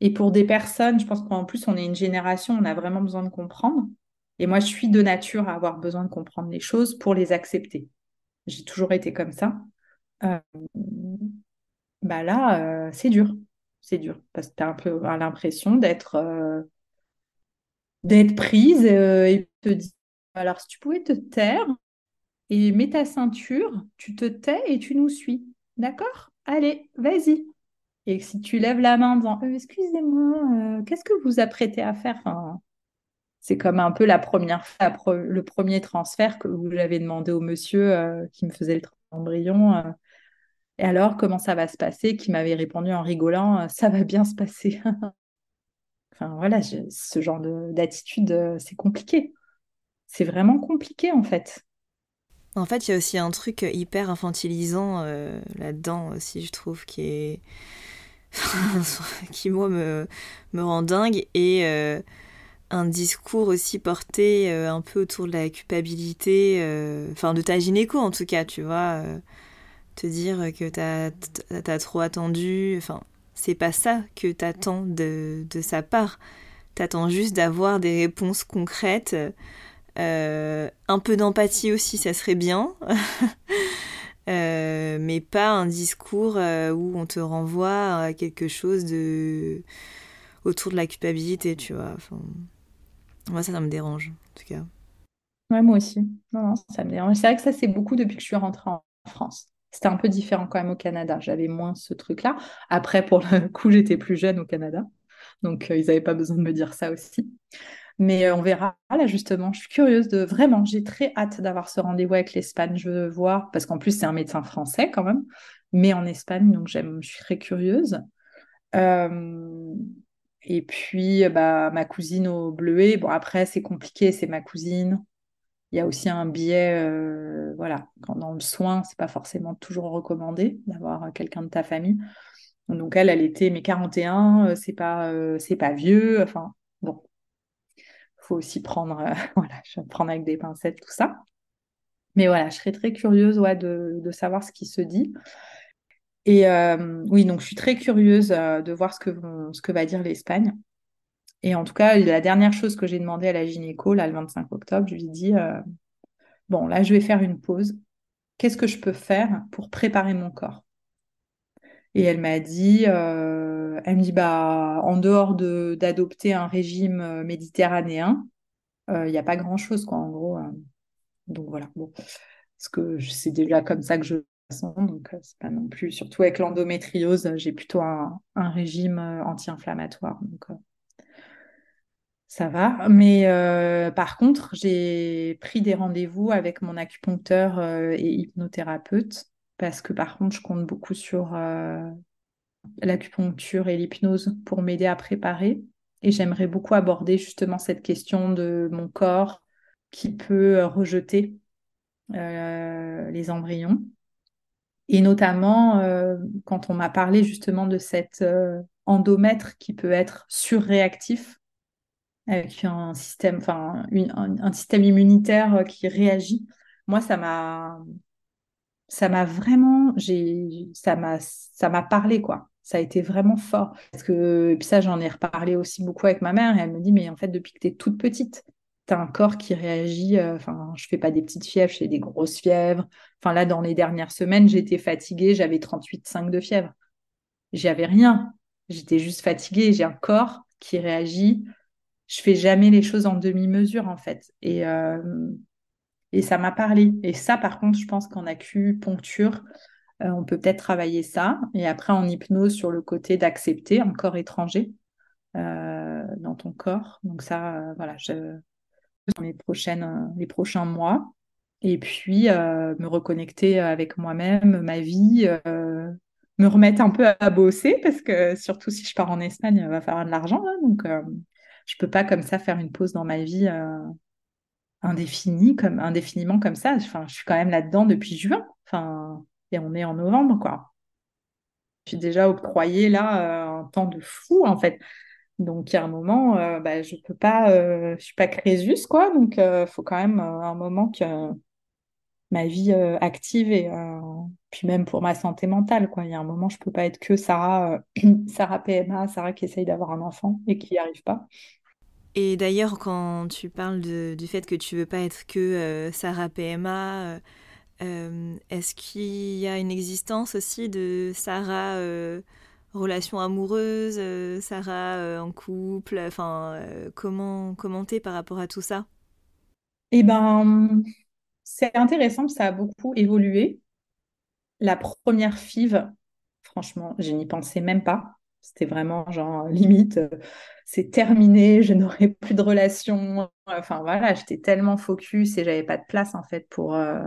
Et pour des personnes, je pense qu'en plus, on est une génération, on a vraiment besoin de comprendre. Et moi, je suis de nature à avoir besoin de comprendre les choses pour les accepter. J'ai toujours été comme ça. Euh, bah là, euh, c'est dur. C'est dur parce que tu as un peu l'impression d'être euh, d'être prise et te dire alors si tu pouvais te taire et mets ta ceinture, tu te tais et tu nous suis. D'accord? Allez, vas-y. Et si tu lèves la main en disant excusez-moi, qu'est-ce que vous apprêtez à faire? C'est comme un peu la première le premier transfert que vous l'avez demandé au monsieur euh, qui me faisait le embryon. Euh. et alors, comment ça va se passer? Qui m'avait répondu en rigolant, euh, ça va bien se passer. enfin voilà, ce genre d'attitude, c'est compliqué. C'est vraiment compliqué en fait. En fait, il y a aussi un truc hyper infantilisant là-dedans aussi, je trouve, qui est qui moi me, rend dingue et un discours aussi porté euh, un peu autour de la culpabilité, euh, enfin de ta gynéco en tout cas, tu vois. Euh, te dire que t'as as trop attendu, enfin, c'est pas ça que t'attends de, de sa part. T'attends juste d'avoir des réponses concrètes. Un peu d'empathie aussi, ça serait bien. mais pas un discours où on te renvoie à quelque chose de autour de la culpabilité, tu vois. Moi, ça, ça me dérange, en tout cas. Ouais, moi aussi. Non, non, ça me dérange. C'est vrai que ça, c'est beaucoup depuis que je suis rentrée en France. C'était un peu différent quand même au Canada. J'avais moins ce truc-là. Après, pour le coup, j'étais plus jeune au Canada. Donc, euh, ils n'avaient pas besoin de me dire ça aussi. Mais euh, on verra. Là, justement, je suis curieuse de vraiment, j'ai très hâte d'avoir ce rendez-vous avec l'Espagne. Je veux voir, parce qu'en plus, c'est un médecin français quand même, mais en Espagne, donc j'aime, je suis très curieuse. Euh, et puis, bah, ma cousine au Bleuet, bon, après, c'est compliqué, c'est ma cousine. Il y a aussi un biais, euh, voilà, quand dans le soin, c'est pas forcément toujours recommandé d'avoir quelqu'un de ta famille. Donc, elle, elle était, mais 41, euh, c'est pas, c'est pas vieux. Enfin, faut aussi prendre, voilà, je vais prendre avec des pincettes tout ça. Mais voilà, je serais très curieuse ouais, de, savoir ce qui se dit. Et euh, oui, donc je suis très curieuse euh, de voir ce que, va dire l'Espagne. Et en tout cas, la dernière chose que j'ai demandé à la gynéco, là, le 25 octobre, je lui ai dit, euh, bon, là, je vais faire une pause. Qu'est-ce que je peux faire pour préparer mon corps? Et elle m'a dit, elle me dit, bah, en dehors d'adopter un régime méditerranéen, il n'y a pas grand-chose, quoi, en gros. donc voilà, bon. Parce que c'est déjà comme ça que je donc, euh, c'est pas non plus, surtout avec l'endométriose, j'ai plutôt un, régime euh, anti-inflammatoire. Donc, euh, ça va. Mais par contre, j'ai pris des rendez-vous avec mon acupuncteur et hypnothérapeute parce que par contre, je compte beaucoup sur l'acupuncture et l'hypnose pour m'aider à préparer. Et j'aimerais beaucoup aborder justement cette question de mon corps qui peut rejeter les embryons. Et notamment, euh, quand on m'a parlé justement de cet euh, endomètre qui peut être surréactif, avec un système, enfin, un, système immunitaire euh, qui réagit, moi, ça m'a, ça m'a vraiment, j'ai, ça m'a, ça m'a parlé, quoi. Ça a été vraiment fort. Parce que, et puis ça, j'en ai reparlé aussi beaucoup avec ma mère, et elle me dit, mais en fait, depuis que tu es toute petite, tu as un corps qui réagit. Euh, enfin, je fais pas des petites fièvres, je fais des grosses fièvres. Enfin, là, dans les dernières semaines, j'étais fatiguée, j'avais 38,5 de fièvre. J'avais rien. J'étais juste fatiguée. J'ai un corps qui réagit. Je fais jamais les choses en demi-mesure, en fait. Et, euh, et ça m'a parlé. Et ça, par contre, je pense qu'en acupuncture, euh, on peut peut-être travailler ça. Et après, en hypnose, sur le côté d'accepter un corps étranger dans ton corps. Donc ça, voilà, je, dans les, prochaines, euh, les prochains mois. Et puis, euh, me reconnecter avec moi-même, ma vie, euh, me remettre un peu à bosser, parce que surtout si je pars en Espagne, il va falloir de l'argent. Hein, donc, je ne peux pas comme ça faire une pause dans ma vie indéfini, comme, indéfiniment comme ça. Enfin, je suis quand même là-dedans depuis juin. Enfin, et on est en novembre, quoi. Je suis déjà octroyé là un temps de fou, en fait. Donc, il y a un moment, bah, je peux pas, je suis pas Crésus, quoi. Donc, il faut quand même un moment que ma vie active et puis même pour ma santé mentale, quoi. Il y a un moment, je peux pas être que Sarah, Sarah PMA, Sarah qui essaye d'avoir un enfant et qui n'y arrive pas. Et d'ailleurs, quand tu parles du fait que tu veux pas être que Sarah PMA, est-ce qu'il y a une existence aussi de Sarah relation amoureuse, Sarah en couple Enfin, comment commenter par rapport à tout ça? Eh ben, c'est intéressant, ça a beaucoup évolué. La première FIV, franchement, je n'y pensais même pas. C'était vraiment genre limite, euh, c'est terminé, je n'aurai plus de relation. Enfin voilà, j'étais tellement focus et j'avais pas de place en fait pour, euh,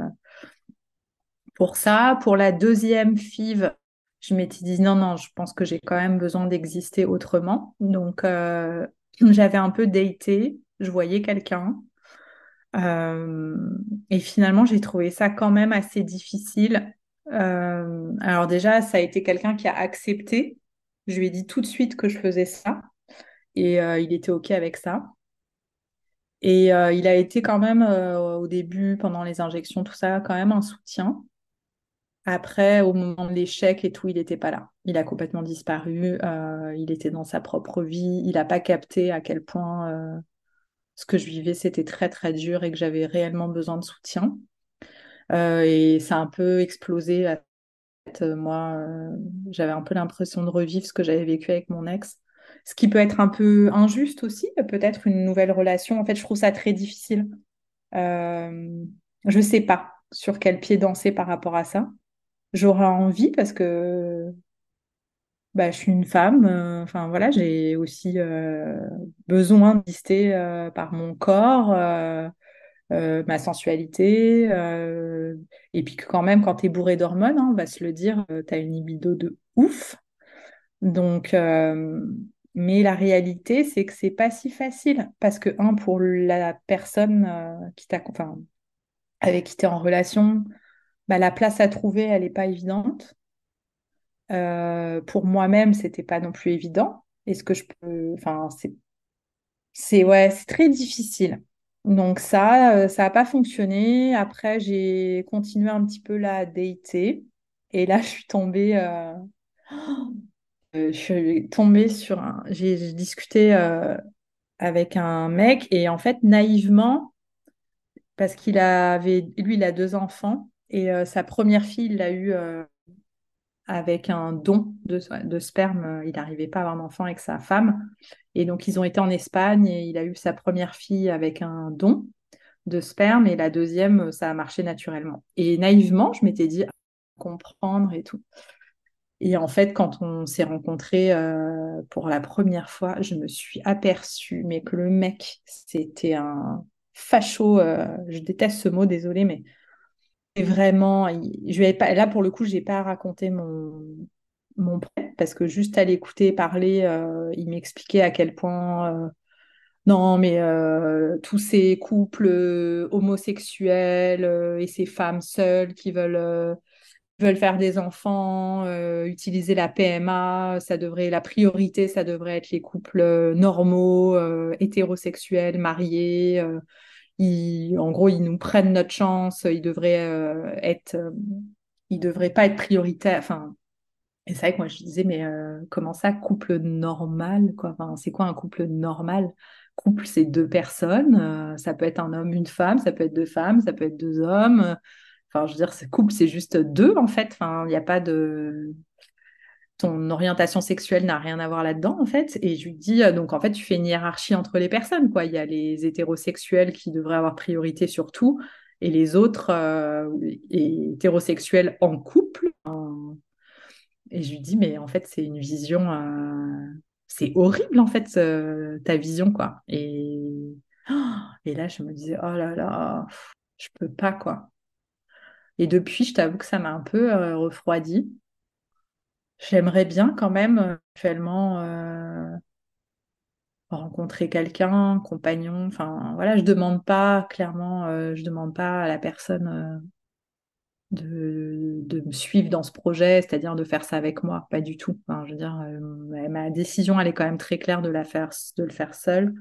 pour ça. Pour la deuxième FIV, je m'étais dit non, non, je pense que j'ai quand même besoin d'exister autrement. Donc euh, j'avais un peu daté, je voyais quelqu'un. Euh, et finalement, j'ai trouvé ça quand même assez difficile. Alors déjà, ça a été quelqu'un qui a accepté. Je lui ai dit tout de suite que je faisais ça. Et euh, il était OK avec ça. Et il a été quand même, au début, pendant les injections, tout ça, quand même un soutien. Après, au moment de l'échec et tout, il n'était pas là. Il a complètement disparu. il était dans sa propre vie. Il n'a pas capté à quel point ce que je vivais, c'était très, très dur et que j'avais réellement besoin de soutien. Euh, et ça a un peu explosé. Euh, moi, euh, j'avais un peu l'impression de revivre ce que j'avais vécu avec mon ex. Ce qui peut être un peu injuste aussi, peut-être une nouvelle relation. En fait, je trouve ça très difficile. je ne sais pas sur quel pied danser par rapport à ça. J'aurais envie parce que bah, je suis une femme, euh, enfin voilà, j'ai aussi euh, besoin d'exister euh, par mon corps, ma sensualité, et puis que quand même, quand tu es bourré d'hormones, hein, on va se le dire, tu as une libido de ouf. Donc, mais la réalité, c'est que c'est pas si facile, parce que, un, pour la personne enfin, avec qui tu es en relation, bah, la place à trouver, elle n'est pas évidente. Euh, pour moi-même, c'était pas non plus évident. Est-ce que je peux. Enfin, c'est. C'est ouais, très difficile. Donc ça, euh, ça n'a pas fonctionné. Après, j'ai continué un petit peu la dater. Et là, je suis tombée. Euh, je suis tombée sur un. J'ai discuté avec un mec et en fait, naïvement, parce qu'il avait. Lui, il a deux enfants. Et sa première fille, il l'a eu avec un don de, sperme. Il n'arrivait pas à avoir d'enfant avec sa femme. Et donc, ils ont été en Espagne et il a eu sa première fille avec un don de sperme et la deuxième, ça a marché naturellement. Et naïvement, je m'étais dit, comprendre et tout. Et en fait, quand on s'est rencontrés euh, pour la première fois, je me suis aperçue, mais que le mec, c'était un facho, euh, je déteste ce mot, désolé, mais vraiment, je pas, là pour le coup, j'ai pas raconté mon mon prêt parce que juste à l'écouter parler, euh, il m'expliquait à quel point non, mais tous ces couples homosexuels et ces femmes seules qui veulent veulent faire des enfants, utiliser la PMA, ça devrait la priorité, ça devrait être les couples normaux, hétérosexuels, mariés en gros, ils nous prennent notre chance, ils devraient euh, être, euh, ils devraient pas être prioritaires. Enfin, et c'est vrai que moi je disais, mais euh, comment ça, couple normal, quoi? Enfin, C'est quoi un couple normal? Couple, c'est deux personnes. ça peut être un homme, une femme, ça peut être deux femmes, ça peut être deux hommes. Enfin, je veux dire, couple, c'est juste deux en fait. Enfin, il n'y a pas de ton orientation sexuelle n'a rien à voir là-dedans, en fait. Et je lui dis, euh, donc, en fait, tu fais une hiérarchie entre les personnes, quoi. Il y a les hétérosexuels qui devraient avoir priorité sur tout, et les autres euh, hétérosexuels en couple. Et je lui dis, mais en fait, c'est une vision, euh, c'est horrible, en fait, ta vision, quoi. Et... et là, je me disais, oh là là, je peux pas, quoi. Et depuis, je t'avoue que ça m'a un peu refroidi. J'aimerais bien quand même euh, actuellement euh, rencontrer quelqu'un, compagnon. Enfin, voilà, je demande pas, clairement, euh, je demande pas à la personne euh, de, me suivre dans ce projet, c'est-à-dire de faire ça avec moi. Pas du tout. Je veux dire, euh, ma décision, elle est quand même très claire de, la faire, de le faire seule.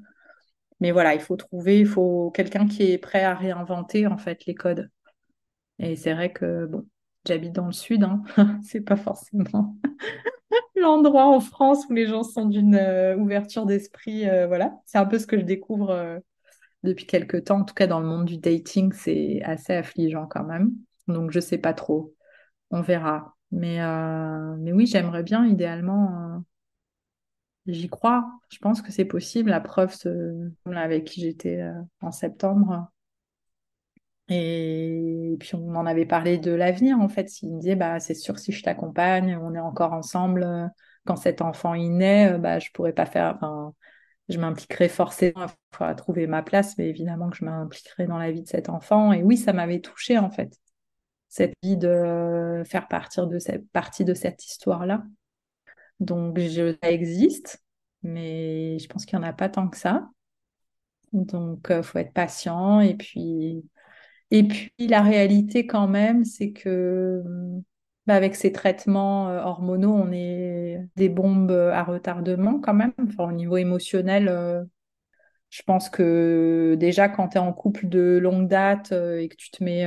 Mais voilà, il faut trouver, il faut quelqu'un qui est prêt à réinventer, en fait, les codes. Et c'est vrai que, bon, j'habite dans le sud, hein. c'est pas forcément l'endroit en France où les gens sont d'une euh, ouverture d'esprit. Euh, voilà, c'est un peu ce que je découvre euh, depuis quelques temps. En tout cas, dans le monde du dating, c'est assez affligeant quand même. Donc, je sais pas trop. On verra. Mais, mais oui, j'aimerais bien, idéalement. J'y crois. Je pense que c'est possible. La preuve, ce... avec qui j'étais en septembre. Et puis on en avait parlé de l'avenir en fait. Il me disait bah c'est sûr si je t'accompagne, on est encore ensemble. Euh, quand cet enfant il naît, euh, bah je pourrais pas faire. Enfin, je m'impliquerai forcément à trouver ma place, mais évidemment que je m'impliquerai dans la vie de cet enfant. Et oui, ça m'avait touché en fait cette vie de faire partir de cette partie de cette histoire-là. Donc je, ça existe, mais je pense qu'il n'y en a pas tant que ça. Donc, euh, faut être patient et puis et puis la réalité quand même, c'est que bah, avec ces traitements euh, hormonaux, on est des bombes à retardement quand même. Enfin, au niveau émotionnel, euh, je pense que déjà quand tu es en couple de longue date euh, et que tu te mets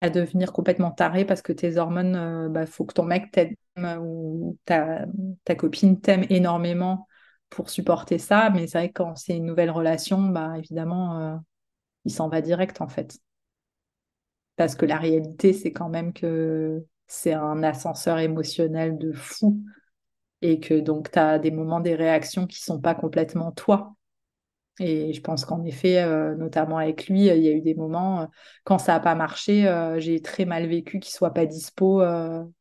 à devenir complètement taré parce que tes hormones, il bah, faut que ton mec t'aime ou ta, ta copine t'aime énormément pour supporter ça. Mais c'est vrai que quand c'est une nouvelle relation, bah, évidemment il s'en va direct en fait. Parce que la réalité, c'est quand même que c'est un ascenseur émotionnel de fou et que donc tu as des moments, des réactions qui sont pas complètement toi. Et je pense qu'en effet, euh, notamment avec lui, il y a eu des moments, euh, quand ça n'a pas marché, euh, j'ai très mal vécu qu'il soit pas dispo.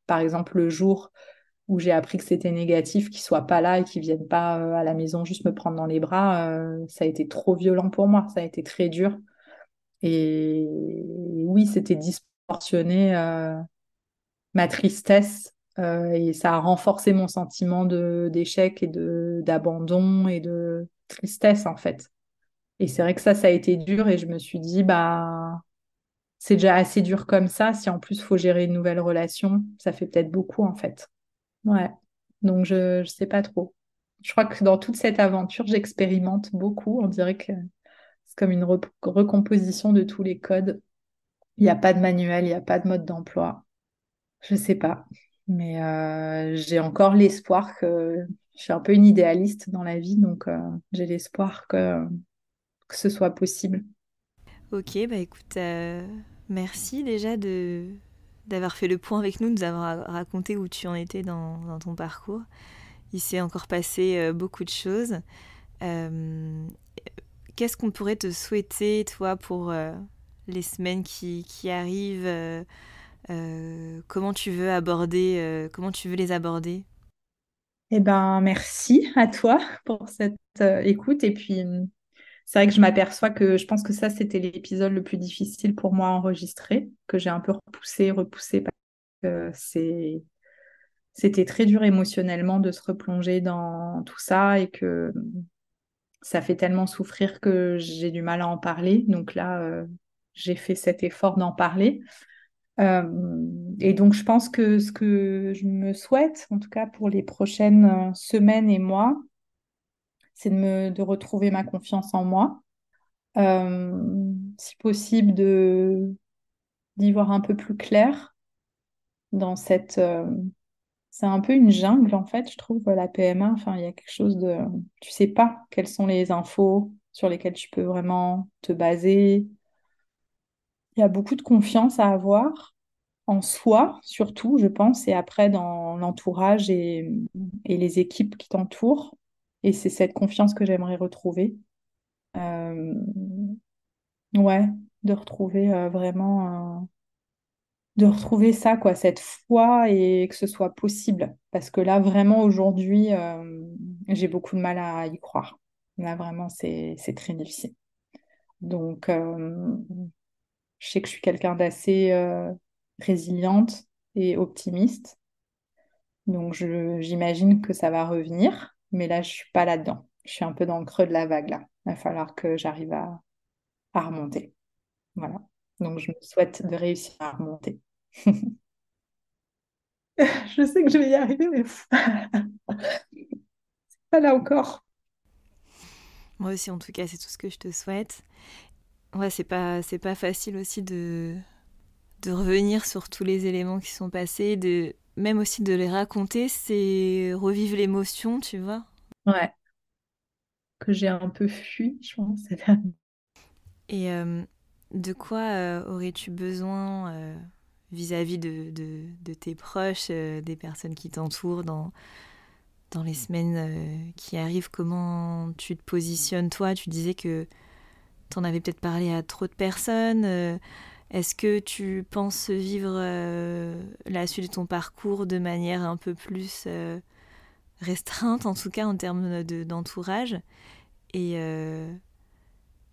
par exemple, le jour où j'ai appris que c'était négatif, qu'il soit pas là et qu'il vienne pas à la maison juste me prendre dans les bras, ça a été trop violent pour moi, ça a été très dur. Et oui, c'était disproportionné euh, ma tristesse euh, et ça a renforcé mon sentiment d'échec et d'abandon et de tristesse en fait. Et c'est vrai que ça, ça a été dur et je me suis dit, bah, c'est déjà assez dur comme ça. Si en plus, faut gérer une nouvelle relation, ça fait peut-être beaucoup en fait. Ouais. Donc, je ne sais pas trop. Je crois que dans toute cette aventure, j'expérimente beaucoup. On dirait que comme une recomposition de tous les codes. Il n'y a pas de manuel, il n'y a pas de mode d'emploi. Je ne sais pas. Mais euh, j'ai encore l'espoir que je suis un peu une idéaliste dans la vie, donc euh, j'ai l'espoir que, que ce soit possible. Ok, bah écoute, euh, merci déjà de d'avoir fait le point avec nous, de nous avoir raconté où tu en étais dans, dans ton parcours. Il s'est encore passé beaucoup de choses qu'est-ce qu'on pourrait te souhaiter, toi, pour euh, les semaines qui, arrivent euh, euh, Comment tu veux aborder Comment tu veux les aborder? Eh ben, merci à toi pour cette écoute. Et puis, c'est vrai que je m'aperçois que je pense que ça, c'était l'épisode le plus difficile pour moi à enregistrer, que j'ai un peu repoussé, repoussé parce que c'est c'était très dur émotionnellement de se replonger dans tout ça et que ça fait tellement souffrir que j'ai du mal à en parler. Donc là, euh, j'ai fait cet effort d'en parler. Euh, et donc, je pense que ce que je me souhaite, en tout cas pour les prochaines euh, semaines et mois, c'est de, de retrouver ma confiance en moi. si possible, d'y voir un peu plus clair dans cette, c'est un peu une jungle, en fait, je trouve, la PMA. Enfin, il y a quelque chose de... Tu sais pas quelles sont les infos sur lesquelles tu peux vraiment te baser. Il y a beaucoup de confiance à avoir en soi, surtout, je pense, et après dans l'entourage et, les équipes qui t'entourent. Et c'est cette confiance que j'aimerais retrouver. Euh, Ouais, de retrouver euh, vraiment de retrouver ça, quoi, cette foi et que ce soit possible. Parce que là, vraiment, aujourd'hui, euh, j'ai beaucoup de mal à y croire. Là, vraiment, c'est très difficile. Donc, euh, je sais que je suis quelqu'un d'assez euh, résiliente et optimiste. Donc, j'imagine que ça va revenir. Mais là, je suis pas là-dedans. je suis un peu dans le creux de la vague là. Il va falloir que j'arrive à remonter. Voilà. Donc, je me souhaite de réussir à remonter. je sais que je vais y arriver, mais c'est pas là encore. Moi aussi, en tout cas, c'est tout ce que je te souhaite. Ouais, c'est pas, c'est pas facile aussi de, de revenir sur tous les éléments qui sont passés, de même aussi de les raconter, c'est revivre l'émotion, tu vois. Ouais. Que j'ai un peu fui, je pense. Et euh, de quoi euh, aurais-tu besoin euh, vis-à-vis de, de, tes proches, des personnes qui t'entourent dans, dans les semaines qui arrivent Comment tu te positionnes toi? Tu disais que tu en avais peut-être parlé à trop de personnes. Est-ce que tu penses vivre euh, la suite de ton parcours de manière un peu plus euh, restreinte, en tout cas en termes d'entourage? Et euh,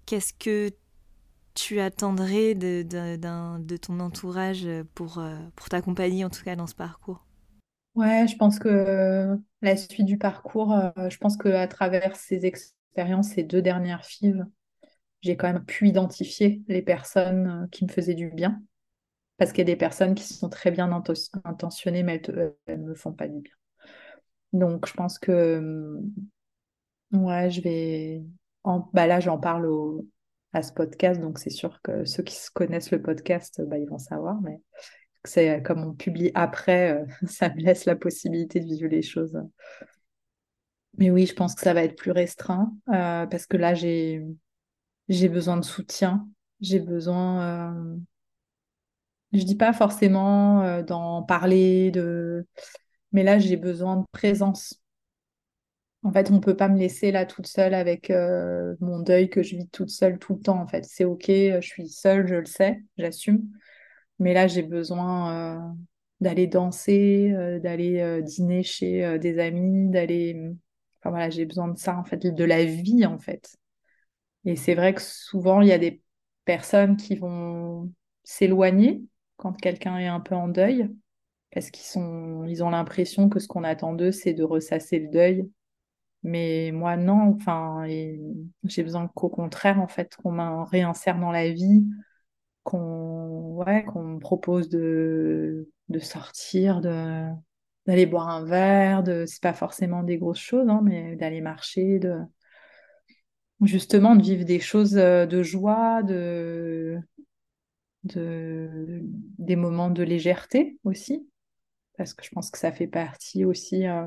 qu'est-ce que tu attendrais de, ton entourage pour, pour t'accompagner, en tout cas dans ce parcours? Ouais, je pense que la suite du parcours, je pense qu'à travers ces expériences, ces deux dernières fives, j'ai quand même pu identifier les personnes euh, qui me faisaient du bien. Parce qu'il y a des personnes qui sont très bien intentionnées, mais elles ne me font pas du bien. Donc, je pense que, euh, ouais, je vais. Bah là, j'en parle à ce podcast, donc c'est sûr que ceux qui connaissent le podcast, bah, ils vont savoir, mais c'est comme on publie après, euh, ça me laisse la possibilité de vivre les choses. Mais oui, je pense que ça va être plus restreint parce que là, j'ai j'ai besoin de soutien, j'ai besoin, euh... je dis pas forcément euh, d'en parler, de... mais là j'ai besoin de présence. En fait, on peut pas me laisser là toute seule avec euh, mon deuil que je vis toute seule tout le temps. En fait, c'est ok, je suis seule, je le sais, j'assume. Mais là, j'ai besoin euh, d'aller danser, d'aller dîner chez des amis, d'aller. Enfin voilà, j'ai besoin de ça en fait, de la vie en fait. Et c'est vrai que souvent, il y a des personnes qui vont s'éloigner quand quelqu'un est un peu en deuil, parce qu'ils sont, ils ont l'impression que ce qu'on attend d'eux, c'est de ressasser le deuil. Mais moi, non. Enfin, j'ai besoin qu'au contraire, en fait, qu'on me réinsère dans la vie, qu'on ouais, me propose de, de sortir, de d'aller boire un verre, de c'est pas forcément des grosses choses, hein, mais d'aller marcher, de justement de vivre des choses euh, de joie, de, de, des moments de légèreté aussi, parce que je pense que ça fait partie aussi, euh,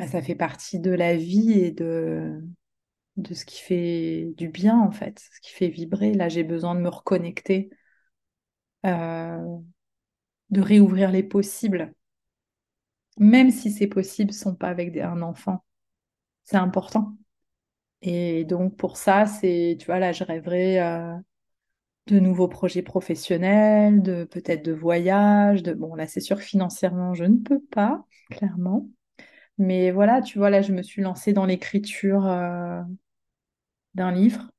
bah, ça fait partie de la vie et de, de ce qui fait du bien en fait, ce qui fait vibrer. Là, j'ai besoin de me reconnecter, euh, de réouvrir les possibles, même si ces possibles sont pas avec un enfant. C'est important. Et donc pour ça, c'est, tu vois, là, je rêverais euh, de nouveaux projets professionnels, de peut-être de voyages. De... Bon, là, c'est sûr financièrement, je ne peux pas, clairement. Mais voilà, tu vois, là, je me suis lancée dans l'écriture euh, d'un livre,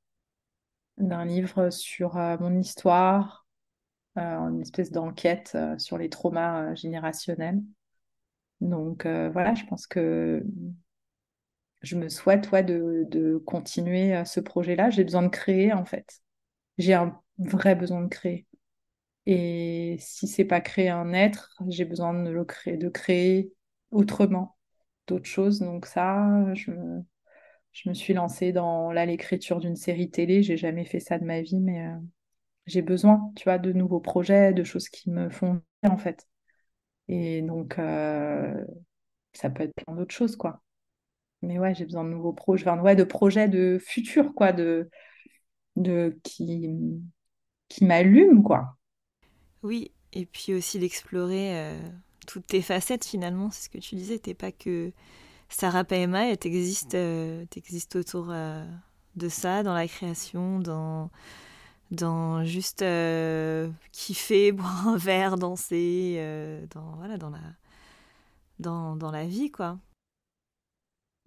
d'un livre sur euh, mon histoire, une espèce d'enquête sur les traumas générationnels. Donc voilà, je pense que je me souhaite de, de continuer euh, ce projet-là. J'ai besoin de créer, en fait. J'ai un vrai besoin de créer. Et si c'est pas créer un être, j'ai besoin de le créer, de créer autrement d'autres choses. Donc ça, je me, je me suis lancée dans l'écriture d'une série télé. J'ai jamais fait ça de ma vie, mais euh, j'ai besoin, tu vois, de nouveaux projets, de choses qui me font en fait. Et donc, euh, ça peut être plein d'autres choses, quoi mais ouais, j'ai besoin de nouveaux projets, de projets de futur, quoi, de, de qui, qui m'allument, quoi. Oui, et puis aussi d'explorer euh, toutes tes facettes finalement, c'est ce que tu disais, t'es pas que Sarah Paema, et t'existes euh, autour euh, de ça, dans la création, dans, dans juste kiffer, boire un verre, danser, dans, voilà, dans, la, vie, quoi.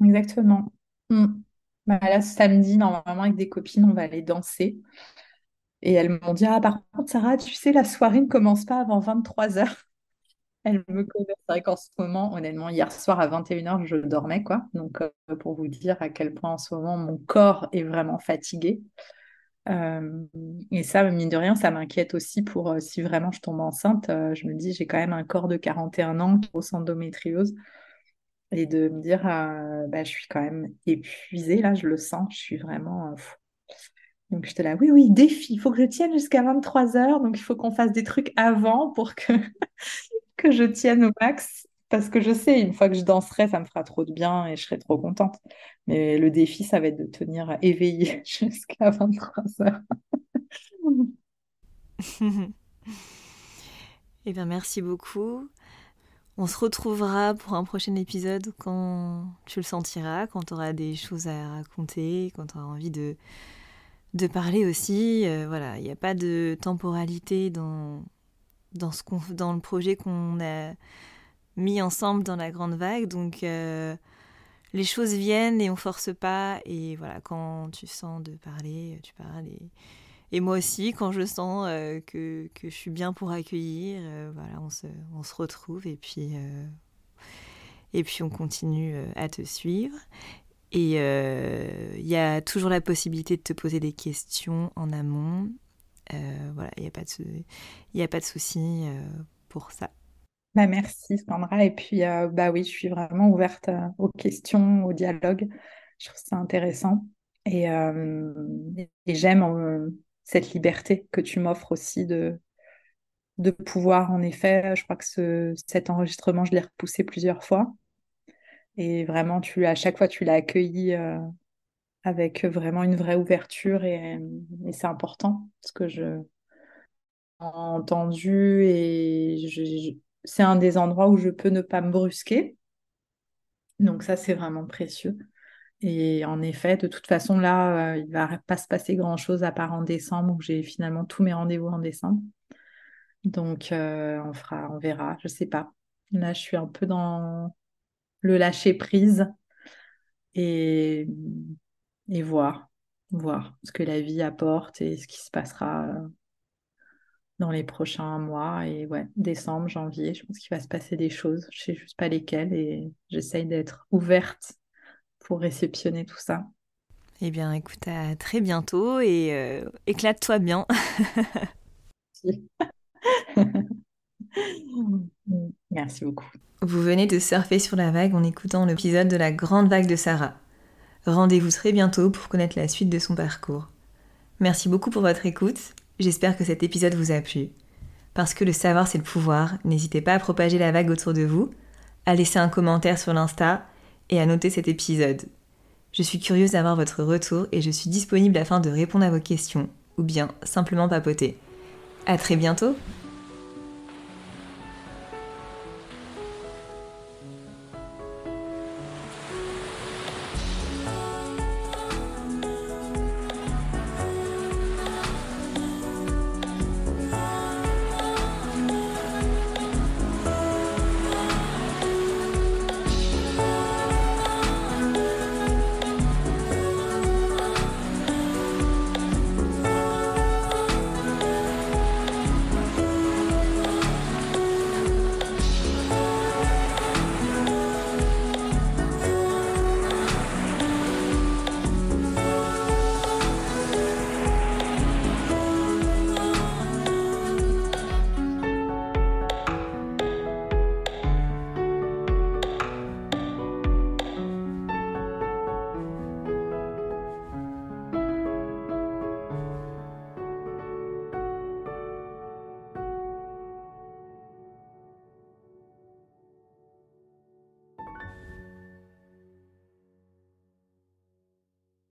Exactement. Mm. Bah, là, samedi, normalement, avec des copines, on va aller danser. Et elles m'ont dit, ah, par contre, Sarah, tu sais, la soirée ne commence pas avant 23 Elle me connaît. C'est vrai qu'en ce moment, honnêtement, hier soir à 21h, je dormais, quoi. Donc, euh, pour vous dire à quel point en ce moment, mon corps est vraiment fatigué. Euh, et ça, mine de rien, ça m'inquiète aussi pour euh, si vraiment je tombe enceinte. je me dis, j'ai quand même un corps de 41 ans qui grosse endométriose. Et de me dire, bah, je suis quand même épuisée, là, je le sens, je suis vraiment. Donc j'étais là, oui, oui, défi, il faut que je tienne jusqu'à 23 heures, donc il faut qu'on fasse des trucs avant pour que que je tienne au max parce que je sais, une fois que je danserai, ça me fera trop de bien et je serai trop contente. Mais le défi, ça va être de tenir éveillée jusqu'à 23 heures. eh bien, merci beaucoup. On se retrouvera pour un prochain épisode quand tu le sentiras, quand tu auras des choses à raconter, quand tu auras envie de, de parler aussi. Euh, voilà, il n'y a pas de temporalité dans, dans, ce dans le projet qu'on a mis ensemble dans la grande vague. Donc euh, les choses viennent et on force pas. Et voilà, quand tu sens de parler, tu parles. Et, moi aussi, quand je sens euh, que, que, je suis bien pour accueillir, euh, voilà, on se, on se, retrouve et puis, et puis on continue à te suivre. Et il y a toujours la possibilité de te poser des questions en amont. Euh, voilà, il n'y a pas de, de souci euh, pour ça. Bah merci Sandra. Et puis, euh, bah oui, je suis vraiment ouverte aux questions, au dialogue. Je trouve ça intéressant. Et, et j'aime cette liberté que tu m'offres aussi de, de pouvoir, en effet, je crois que ce, cet enregistrement, je l'ai repoussé plusieurs fois. Et vraiment, tu, à chaque fois, tu l'as accueilli avec vraiment une vraie ouverture et, c'est important parce que je entendu et c'est un des endroits où je peux ne pas me brusquer. Donc ça, c'est vraiment précieux. Et en effet, de toute façon, là, il il va pas se passer grand-chose à part en décembre où j'ai finalement tous mes rendez-vous en décembre. Donc euh, on fera, on verra, je sais pas. Là, je suis un peu dans le lâcher prise et et voir, voir ce que la vie apporte et ce qui se passera euh, dans les prochains mois. Et ouais, décembre, janvier, je pense qu'il va se passer des choses. Je sais juste pas lesquelles et j'essaye d'être ouverte pour réceptionner tout ça. Eh bien, écoute, à très bientôt et euh, éclate-toi bien. Merci beaucoup. Vous venez de surfer sur la vague en écoutant l'épisode de la grande vague de Sarah. Rendez-vous très bientôt pour connaître la suite de son parcours. Merci beaucoup pour votre écoute, j'espère que cet épisode vous a plu. Parce que le savoir c'est le pouvoir, n'hésitez pas à propager la vague autour de vous, à laisser un commentaire sur l'Insta et à noter cet épisode. Je suis curieuse d'avoir votre retour et je suis disponible afin de répondre à vos questions ou bien simplement papoter. À très bientôt!